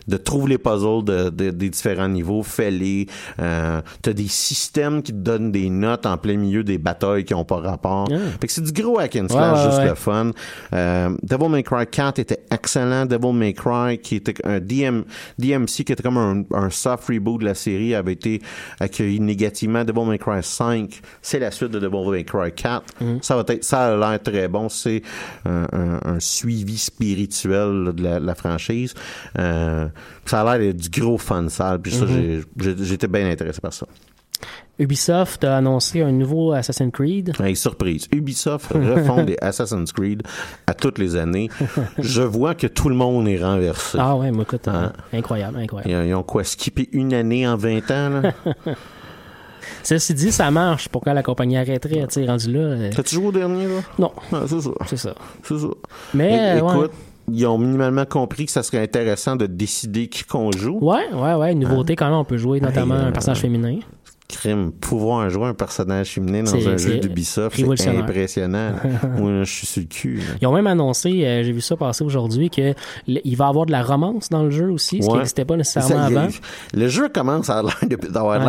de trouver les puzzles de, de- des différents niveaux, fais-les. Euh, T'as des systèmes qui te donnent des notes en plein milieu des batailles qui ont pas rapport. Ah. Fait que c'est du gros hack and slash, Ouais, juste ouais. le fun. Euh, Devil May Cry 4 était excellent. Devil May Cry, qui était un DM, DMC, qui était comme un, un soft reboot de la série, avait été accueilli négativement. Devil May Cry 5, c'est la suite de Devil May Cry 4. Mm-hmm. Ça va être, ça a l'air très bon. C'est un, un- un suivi spirituel là, de la, la franchise. Euh, ça a l'air d'être du gros fun sale. Puis ça, j'ai- j'étais bien intéressé par ça. Ubisoft a annoncé un nouveau Assassin's Creed. Hey, surprise. Ubisoft refont des Assassin's Creed à toutes les années. Je vois que tout le monde est renversé. Ah ouais, mais écoute, Ah. incroyable, incroyable. Ils, ont quoi, skippé une année en 20 ans, là? Ceci dit, ça marche. Pourquoi la compagnie arrêterait, tu sais, rendu là? euh, T'as-tu joué au dernier, là? Non, Ah, c'est ça. c'est ça. C'est ça. Mais, É- ouais. Ils ont minimalement compris que ça serait intéressant de décider qui qu'on joue. Ouais, ouais, ouais. Une nouveauté, quand même, on peut jouer notamment Hey, euh, un personnage féminin. Crime, pouvoir jouer un personnage féminin dans un jeu d'Ubisoft, c'est impressionnant. Moi, je suis sur le cul. là. Ils ont même annoncé, euh, j'ai vu ça passer aujourd'hui, que il va y avoir de la romance dans le jeu aussi, ce qui n'existait pas nécessairement Ça avant. Le jeu commence à avoir l'air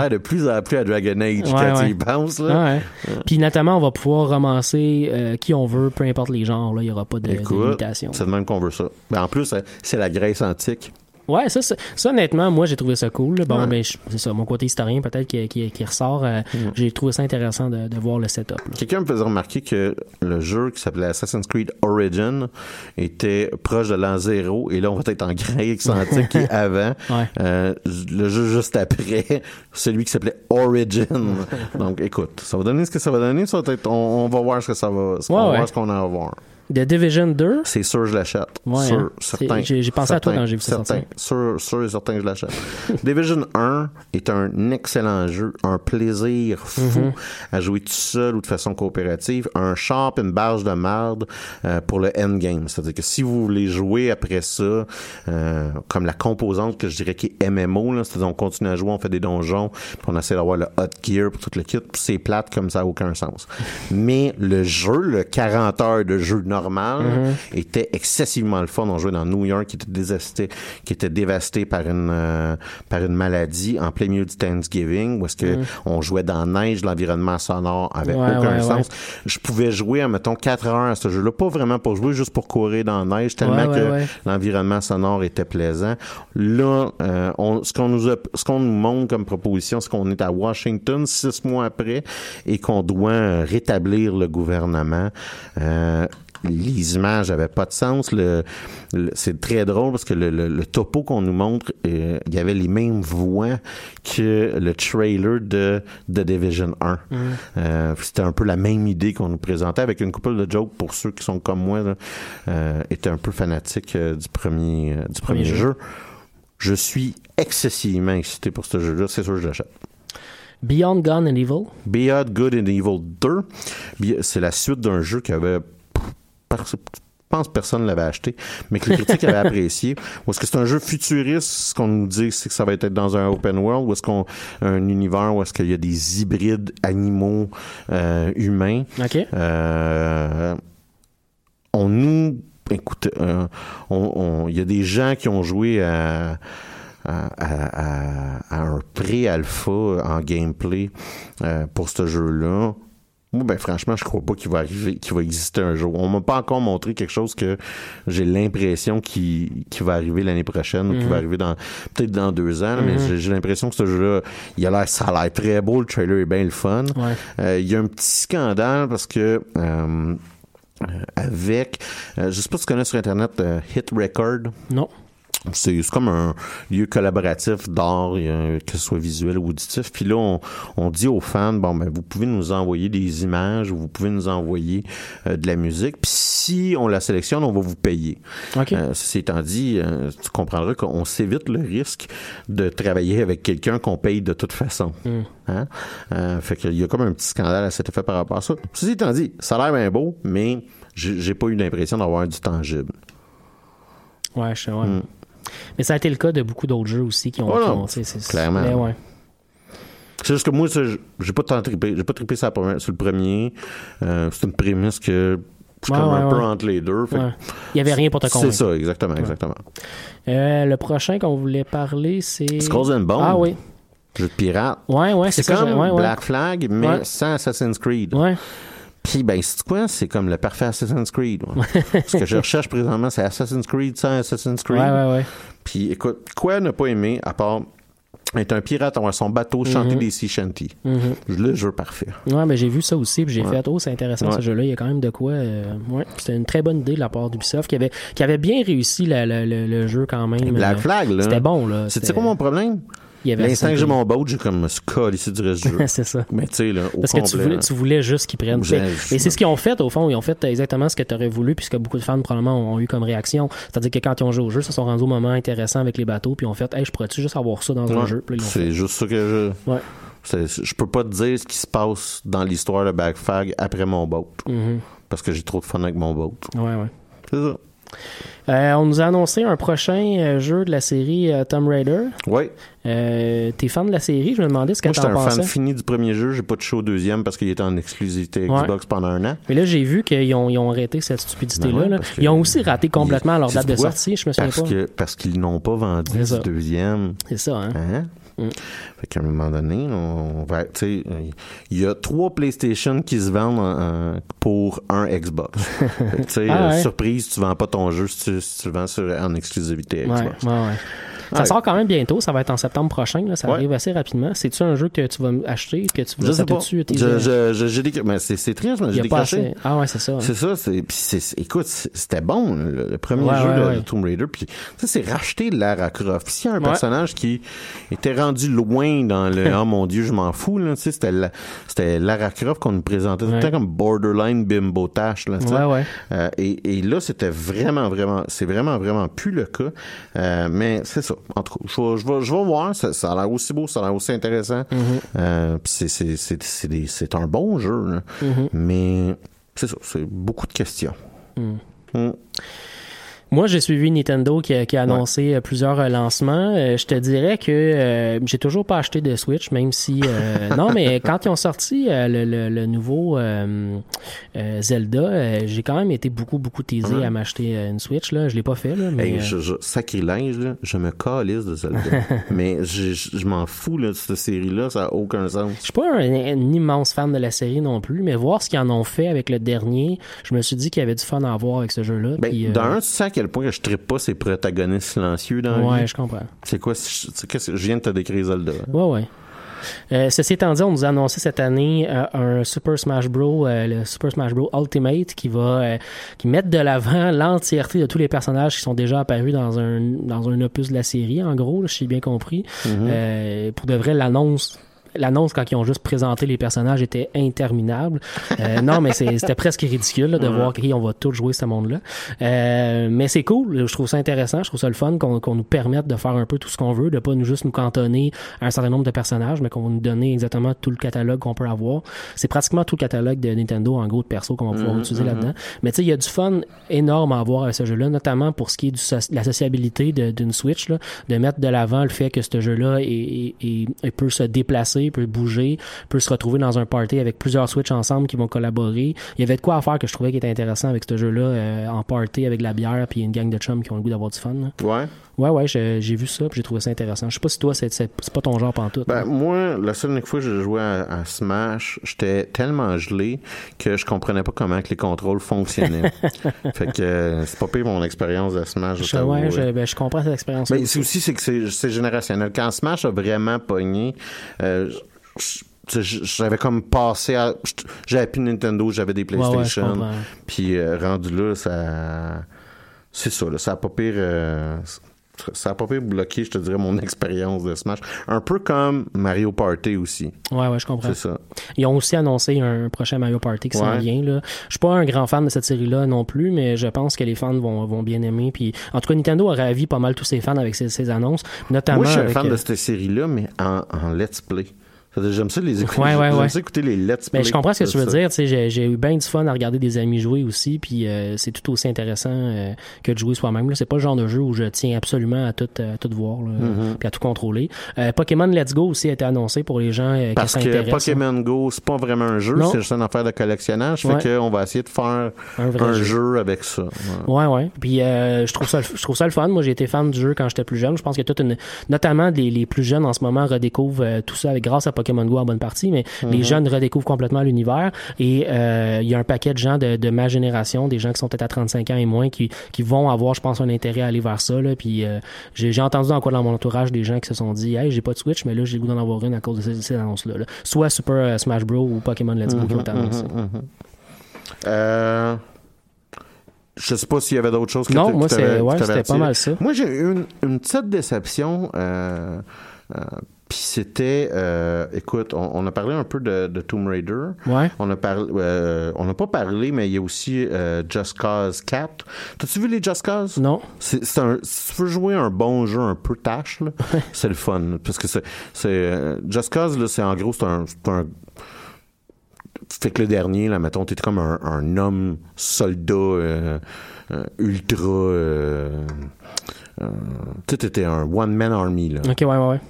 de- Ouais. plus en plus à Dragon Age Ouais, quand tu y penses. Là. Puis notamment, on va pouvoir romancer euh, qui on veut, peu importe les genres. Là, il n'y aura pas de, de Écoute, limitation. c'est de même qu'on veut ça. Mais en plus, euh, c'est la Grèce antique. Ouais, ça, ça, ça, honnêtement, moi, j'ai trouvé ça cool. Bon, Ouais. ben, c'est ça, mon côté historien, peut-être, qui, qui, qui ressort. euh, J'ai trouvé ça intéressant de, de voir le setup. Quelqu'un me faisait remarquer que le jeu qui s'appelait Assassin's Creed Origin était proche de l'an zéro et là on va être en Grèce antique qui est avant. Ouais. Euh, le jeu juste après, celui qui s'appelait Origin. Donc écoute, ça va donner ce que ça va donner. Ça va être, on, on va voir ce que ça va, ce qu'on Ouais, va voir ce qu'on a à voir. The Division 2, C'est sûr, je l'achète. Ouais, hein. j'ai- pensé à toi quand j'ai vu ça certain. Sûr, sûr et certain que je l'achète. Division 1 est un excellent jeu, un plaisir fou Mm-hmm. à jouer tout seul ou de façon coopérative, un champ, une barge de marde euh, pour le endgame. C'est-à-dire que si vous voulez jouer après ça, euh, comme la composante que je dirais qui est MMO, c'est-à-dire on continue à jouer, on fait des donjons, puis on essaie d'avoir le hot gear pour tout le kit, puis c'est plate comme ça n'a aucun sens. Mais le jeu, le 40 heures de jeu normal, était excessivement le fun. On jouait dans New York qui était dévasté, qui était dévasté par une euh, par une maladie en plein milieu du Thanksgiving, où est-ce que on jouait dans la neige, l'environnement sonore avait Ouais, aucun ouais, sens. Je pouvais jouer, mettons, 4 heures à ce jeu-là, pas vraiment pour jouer, juste pour courir dans la neige, tellement que l'environnement sonore était plaisant. Là, euh, on, ce qu'on nous a, ce qu'on nous montre comme proposition, c'est qu'on est à Washington six mois après et qu'on doit euh, rétablir le gouvernement. Euh, les images avaient pas de sens. Le, le- c'est très drôle parce que le, le- le topo qu'on nous montre, euh, il y avait les mêmes voix que le trailer de The Division 1. Euh, c'était un peu la même idée qu'on nous présentait avec une couple de jokes pour ceux qui sont comme moi, là, euh, étaient un peu fanatiques du premier, du premier jeu. jeu. Je suis excessivement excité pour ce jeu-là. C'est sûr que je l'achète. Beyond Gun and Evil? Beyond Good and Evil 2, bi- c'est la suite d'un jeu qui avait. Je pense que personne ne l'avait acheté, mais que les critiques avaient apprécié. Ou est-ce que c'est un jeu futuriste? Ce qu'on nous dit, c'est que ça va être dans un open world, ou est-ce qu'on un univers où est-ce qu'il y a des hybrides animaux euh, humains? OK. Euh, on nous écoute, euh, on- on- il y a des gens qui ont joué à, à, à- à- à un pré-alpha en gameplay euh, pour ce jeu-là. Moi, ben franchement, je crois pas qu'il va arriver, qu'il va exister un jour. On m'a pas encore montré quelque chose que j'ai l'impression qu'il va arriver l'année prochaine ou qu'il va arriver dans peut-être dans deux ans. là, Mais j'ai- j'ai l'impression que ce jeu-là, il a l'air, ça a l'air très beau. Le trailer est bien le fun. Ouais. Euh, Il y a un petit scandale parce que euh, euh, avec, euh, je sais pas si tu connais sur internet euh, Hit Record. Non. C'est comme un lieu collaboratif d'art, a- que ce soit visuel ou auditif. Puis là, on, on dit aux fans, bon, ben, vous pouvez nous envoyer des images ou vous pouvez nous envoyer euh, de la musique. Puis si on la sélectionne, on va vous payer. OK. Euh, ceci étant dit, euh, tu comprendras qu'on s'évite le risque de travailler avec quelqu'un qu'on paye de toute façon. Hein? Euh, fait qu'il y a comme un petit scandale à cet effet par rapport à ça. Ceci étant dit, ça a l'air bien beau, mais j'ai pas eu l'impression d'avoir du tangible. Ouais, je sais, ouais. Mais ça a été le cas de beaucoup d'autres jeux aussi qui ont. Oh c'est- clairement. Mais ouais. C'est juste que moi, j'ai pas tant trippé. J'ai pas trippé sur, sur le premier. Euh, c'est une prémisse que je suis Ouais, comme un peu entre les deux. Fait. Il y avait rien pour te C'est convaincre. ça, exactement, exactement. Euh, le prochain qu'on voulait parler, c'est. Skulls and Bones. Ah oui. Jeu de pirate. Ouais, ouais, c'est C'est comme. Black Flag, mais sans Assassin's Creed. Ouais. Puis, ben, c'est quoi? C'est comme le parfait Assassin's Creed. ouais. Ce que je recherche présentement, c'est Assassin's Creed sans Assassin's Creed. Ouais, ouais, ouais. Puis, écoute, quoi ne pas aimer à part être un pirate, avoir son bateau, chanter des sea shanties? Mhm. Le jeu parfait. Ouais, mais j'ai vu ça aussi, puis j'ai Ouais. fait, oh, c'est intéressant Ouais. ce jeu-là. Il y a quand même de quoi. euh, ouais, c'était une très bonne idée de la part d'Ubisoft qui avait, qui avait bien réussi la- la- le, le jeu quand même. Black Euh, Flag, là. C'était bon, là. C'est quoi mon problème? L'instant que j'ai mon boat, j'ai comme me scolle ici du reste du jeu. c'est ça. Mais tu sais, là, au Parce que tu complet, voulais, tu voulais juste qu'ils prennent. Mais c'est ce qu'ils ont fait, au fond. Ils ont fait exactement ce que tu aurais voulu, puis ce que beaucoup de fans, probablement, ont, eu comme réaction. C'est-à-dire que quand ils ont joué au jeu, ils se sont rendus au moment intéressant avec les bateaux, puis ils ont fait, hey, je pourrais-tu juste avoir ça dans un jeu? C'est juste ça que je. Ouais. Je peux pas te dire ce qui se passe dans l'histoire de Black Flag après mon boat. Mhm. Parce que j'ai trop de fun avec mon boat. Ouais, ouais. C'est ça. Euh, on nous a annoncé un prochain euh, jeu de la série euh, Tomb Raider. Ouais. Euh, T'es fan de la série? Je me demandais ce que Moi, j'étais t'en un pensais. fan fini du premier jeu. J'ai pas touché au deuxième parce qu'il était en exclusivité Ouais. Xbox pendant un an. Mais là, j'ai vu qu'ils ont, ils ont arrêté cette stupidité-là. Ben ouais, là. Ils ont aussi raté complètement leur date de sortie, je me souviens Parce pas. que parce qu'ils n'ont pas vendu du deuxième. C'est ça, hein? Hein? Mm. Fait qu'à un moment donné, on va, tu sais, il y a trois PlayStation qui se vendent en- en- pour un Xbox. Fait que, tu sais, Ah euh, ouais. surprise, tu vends pas ton jeu si tu, si tu le vends sur, en exclusivité Xbox. ouais, ouais. Ça Ouais. sort quand même bientôt, ça va être en septembre prochain, là, ça Ouais. arrive assez rapidement. C'est-tu un jeu que tu vas acheter, que tu pas. dessus Je- J'ai. Mais c'est c'est triste, mais j'ai décroché. assez. Ah ouais, c'est ça. hein. C'est ça, c'est, puis c'est, écoute, c'était bon, le, le premier Ouais, jeu de, de Tomb Raider, puis ça, c'est racheter Lara Croft. S'il y a un personnage qui était rendu loin dans le « Oh mon Dieu, je m'en fous », là, tu sais, c'était, la- c'était Lara Croft qu'on nous présentait tout le temps comme borderline bimbo là. Ouais, ouais. Euh, et, et là, c'était vraiment, vraiment, c'est vraiment, vraiment plus le cas. Euh, mais c'est ça. En tout cas, je vais, je vais, je vais voir. Ça, ça a l'air aussi beau, ça a l'air aussi intéressant. Mm-hmm. Euh, puis c'est, un bon jeu, là. Mm-hmm. mais c'est ça, c'est beaucoup de questions. Mm. Moi, j'ai suivi Nintendo qui a, qui a annoncé euh, plusieurs euh, lancements. Euh, je te dirais que euh, j'ai toujours pas acheté de Switch, même si... euh, non, mais quand ils ont sorti euh, le, le- le nouveau Zelda, euh, j'ai quand même été beaucoup, beaucoup teasé à m'acheter une Switch. Là. Je l'ai pas fait, là, mais... Hey, je, je- sacrilège, là, je me calisse de Zelda. mais je, je, m'en fous là, de cette série-là, ça n'a aucun sens. Je suis pas un, un immense fan de la série non plus, mais voir ce qu'ils en ont fait avec le dernier, je me suis dit qu'il y avait du fun à avoir avec ce jeu-là. Ben, puis, euh, D'un, à quel point que je trippe pas ces protagonistes silencieux dans Ouais, je comprends. C'est quoi, qu'est-ce que je viens de te décrire Zelda. hein? Ouais, ouais. Euh, ceci étant dit, on nous a annoncé cette année euh, un Super Smash Bros, euh, le Super Smash Bros Ultimate, qui va qui met de l'avant l'entièreté de tous les personnages qui sont déjà apparus dans un dans un opus de la série, en gros, là, si j'ai bien compris. Euh, pour de vrai, l'annonce L'annonce quand ils ont juste présenté les personnages était interminable. Euh, non, mais c'est- c'était presque ridicule là, de voir OK, on va tous jouer ce monde-là. Euh, mais c'est cool. Je trouve ça intéressant. Je trouve ça le fun qu'on qu'on nous permette de faire un peu tout ce qu'on veut, de pas nous juste nous cantonner à un certain nombre de personnages, mais qu'on va nous donner exactement tout le catalogue qu'on peut avoir. C'est pratiquement tout le catalogue de Nintendo en gros de perso qu'on va pouvoir utiliser là-dedans. Mais tu sais, il y a du fun énorme à avoir avec ce jeu-là, notamment pour ce qui est du so- de la sociabilité d'une Switch, là, de mettre de l'avant le fait que ce jeu-là est, est- est- est- peut se déplacer, peut bouger, peut se retrouver dans un party avec plusieurs Switch ensemble qui vont collaborer. Il y avait de quoi à faire que je trouvais qui était intéressant avec ce jeu-là euh, en party avec la bière puis une gang de chums qui ont le goût d'avoir du fun. Ouais. Ouais, ouais, j'ai vu ça puis j'ai trouvé ça intéressant. Je sais pas si toi, c'est pas ton genre pantoute. Ben, hein. moi, la seule fois que j'ai joué à, à Smash, j'étais tellement gelé que je comprenais pas comment que les contrôles fonctionnaient. fait que euh, c'est pas pire mon expérience de Smash. je ouais, je, ben, je comprends cette expérience. Mais c'est aussi c'est que c'est générationnel. Quand Smash a vraiment pogné, euh, je- j'avais comme passé à j'avais plus Nintendo, j'avais des PlayStation. puis euh, rendu là, ça c'est ça, là, ça a pas pire euh, ça a pas pire bloqué, je te dirais, mon expérience de Smash. Un peu comme Mario Party aussi. Ouais, ouais, je comprends. C'est ça. Ils ont aussi annoncé un prochain Mario Party qui s'en Ouais. vient. Là. Je suis pas un grand fan de cette série-là non plus, mais je pense que les fans vont, vont bien aimer. Puis, en tout cas, Nintendo a ravi pas mal tous ses fans avec ses, ses annonces, notamment Moi, je suis un fan euh, de cette série-là, mais en, en let's play. J'aime ça les écouter. Ouais, ouais, J'aime ouais. ça écouter les let's play. Mais je comprends ce que tu veux ça. dire. Tu sais, j'ai, j'ai eu bien du fun à regarder des amis jouer aussi, puis euh, c'est tout aussi intéressant euh, que de jouer soi-même. là. C'est pas le genre de jeu où je tiens absolument à tout, à tout voir, là, Mm-hmm. puis à tout contrôler. Euh, Pokémon Let's Go aussi a été annoncé pour les gens euh, Parce qui que s'intéressent. Pokémon Go, c'est pas vraiment un jeu, Non. c'est juste une affaire de collectionnage. Fait qu'on va essayer de faire Un jeu. jeu. avec ça. Ouais. Ouais, ouais. Puis euh, je trouve ça, je trouve ça le fun. Moi, j'ai été fan du jeu quand j'étais plus jeune. Je pense que toute une, notamment les, les plus jeunes en ce moment redécouvrent euh, tout ça avec grâce à Pokémon Go en bonne partie, mais les jeunes redécouvrent complètement l'univers. Et euh, il y a un paquet de gens de, de ma génération, des gens qui sont peut-être à 35 ans et moins, qui, qui vont avoir, je pense, un intérêt à aller vers ça. Là. Puis euh, j'ai, entendu encore dans mon entourage des gens qui se sont dit, hey, j'ai pas de Switch, mais là, j'ai le goût d'en avoir une à cause de ces, ces annonces-là. là. Soit Super euh, Smash Bros ou Pokémon Let's Go qui ont été annoncés. Euh, je sais pas s'il y avait d'autres choses que Non, moi, ouais, c'était pas mal ça. Moi, j'ai eu une, une petite déception. Euh, euh, Puis c'était, euh, écoute, on, on a parlé un peu de, de Tomb Raider. Ouais. On a parlé, euh, on n'a pas parlé, mais il y a aussi euh, Just Cause 4. T'as-tu vu les Just Cause? Non. C'est, c'est un, si tu veux jouer un bon jeu un peu tâche, là, c'est le fun. Parce que c'est, c'est Just Cause, là, c'est en gros, c'est un, c'est un fait que le dernier, là, mettons, t'es comme un, un homme soldat euh, euh, ultra. Euh, euh, tu sais, t'étais un one-man army, là. Ok, ouais, ouais, ouais.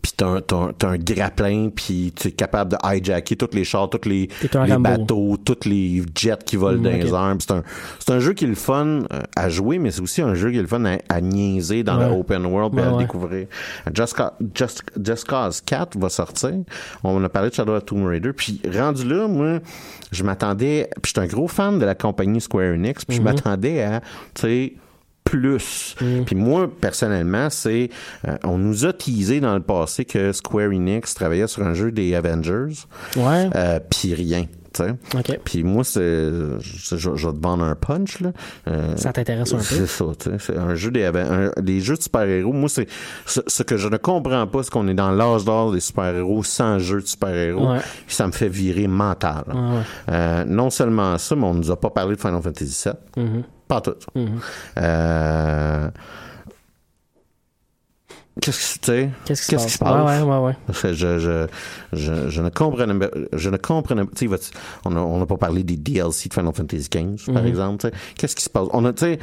Puis t'as un, un- grappin, puis tu es capable de hijacker tous les chars, tous les, bateaux, tous les jets qui volent Mm, dans les airs. C'est un, c'est un jeu qui est le fun euh, à jouer, mais c'est aussi un jeu qui est le fun à, à niaiser dans Ouais. le open world, Ouais, à ouais. découvrir. Just, Ca- Just, Just Cause 4 va sortir. On a parlé de Shadow of Tomb Raider. Puis rendu là, moi, je m'attendais... Puis je suis un gros fan de la compagnie Square Enix, puis je Mhm. m'attendais à, tu sais plus. Puis moi, personnellement, c'est... euh, on nous a teasé dans le passé que Square Enix travaillait sur un jeu des Avengers. Ouais. Euh, puis rien. tu sais. Ok. Puis moi, c'est, je, je- je vais te vendre un punch, là. Euh, Ça t'intéresse un peu? C'est ça, tu sais. C'est un jeu des, un- des jeux de super-héros. Moi, c'est, ce, ce que je ne comprends pas, c'est qu'on est dans l'âge d'or des super-héros sans jeu de super-héros. Ouais. Ça me fait virer mental. Ouais, ouais. Euh, non seulement ça, mais on nous a pas parlé de Final Fantasy VII. Mhm. pratet. Mm. Eh, Qu'est-ce que tu sais? Qu'est-ce qui se passe? Ouais, ouais, ouais, ouais. Je, je, je, ne comprenais je ne comprenais tu sais, va- on a, n'a pas parlé des DLC de Final Fantasy XV, par exemple, tu sais. Qu'est-ce qui se passe? On a, tu sais,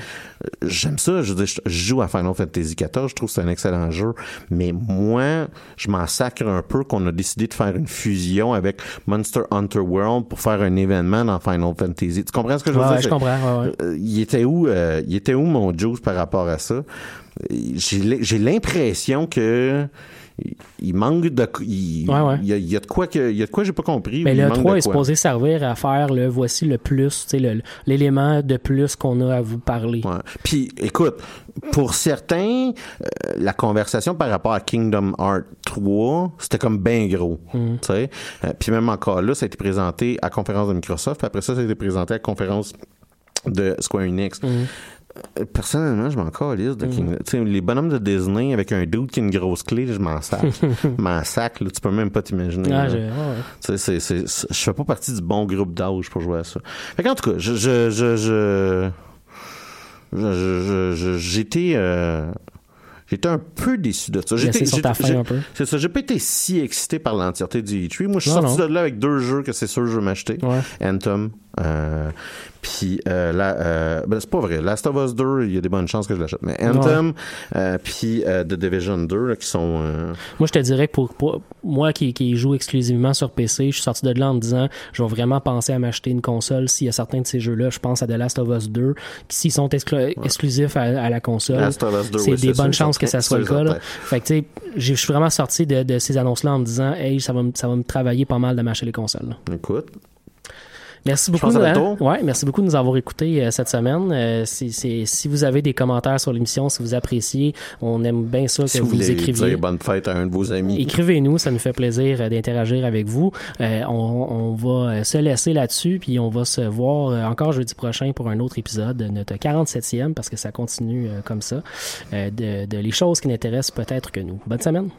j'aime ça, je, veux dire, je joue à Final Fantasy XIV, je trouve que c'est un excellent jeu, mais moi, je m'en sacre un peu qu'on a décidé de faire une fusion avec Monster Hunter World pour faire un événement dans Final Fantasy. Tu comprends ce que je veux Ouais, dire? ouais, je comprends. Ouais, ouais. euh, il était où euh, il était où mon juice par rapport à ça? J'ai l'impression que il manque de il, Ouais, ouais. il y, a, il y a de quoi que il y a de quoi j'ai pas compris Mais ou il le manque 3 de est supposé servir à faire le voici le plus, l'élément de plus qu'on a à vous parler. Ouais. Puis, écoute, pour certains, euh, la conversation par rapport à Kingdom Hearts 3, c'était comme bien gros. Mm. Euh, puis même encore là, ça a été présenté à conférence de Microsoft, puis après ça, ça a été présenté à conférence de Square Enix. Mm. Personnellement, je m'en calisse de King- tu sais, les bonhommes de Disney avec un dude qui a une grosse clé, je m'en sac. Je m'en sac, là, tu peux même pas t'imaginer. Ah, je- ouais, fais pas partie du bon groupe d'âge pour jouer à ça. Fait qu'en tout cas, je, je, j'étais, euh, j'étais un peu déçu de ça. J'étais, c'est ça, j'ai pas été si excité par l'entièreté du E3. Moi, je suis sorti non. de là avec deux jeux que c'est sûr que je vais m'acheter. Ouais. Anthem, puis euh, là, euh, ben, c'est pas vrai. Last of Us 2, il y a des bonnes chances que je l'achète. Mais Anthem, euh, puis euh, The Division 2, là, qui sont... euh, Moi, je te dirais que pour, pour moi qui, qui joue exclusivement sur PC, je suis sorti de là en me disant je vais vraiment penser à m'acheter une console s'il y a certains de ces jeux-là. Je pense à The Last of Us 2, qui s'ils sont exclu- exclusifs à, à la console. Last of Us 2, c'est oui, des bonnes chances que ça soit le cas. là. Fait que tu sais, je suis vraiment sorti de, de ces annonces-là en me disant hey, ça va, me- ça va me travailler pas mal de m'acheter les consoles. là. écoute, Merci beaucoup. de- tour. ouais, merci beaucoup de nous avoir écoutés euh, cette semaine. Euh, si vous avez des commentaires sur l'émission, si vous appréciez, on aime bien ça que si vous, vous écriviez. bonne fête à un de vos amis. Écrivez-nous, ça nous fait plaisir euh, d'interagir avec vous. Euh, on, on va se laisser là-dessus, puis on va se voir encore jeudi prochain pour un autre épisode, de notre 47e, parce que ça continue comme ça, de, de les choses qui n'intéressent peut-être que nous. Bonne semaine.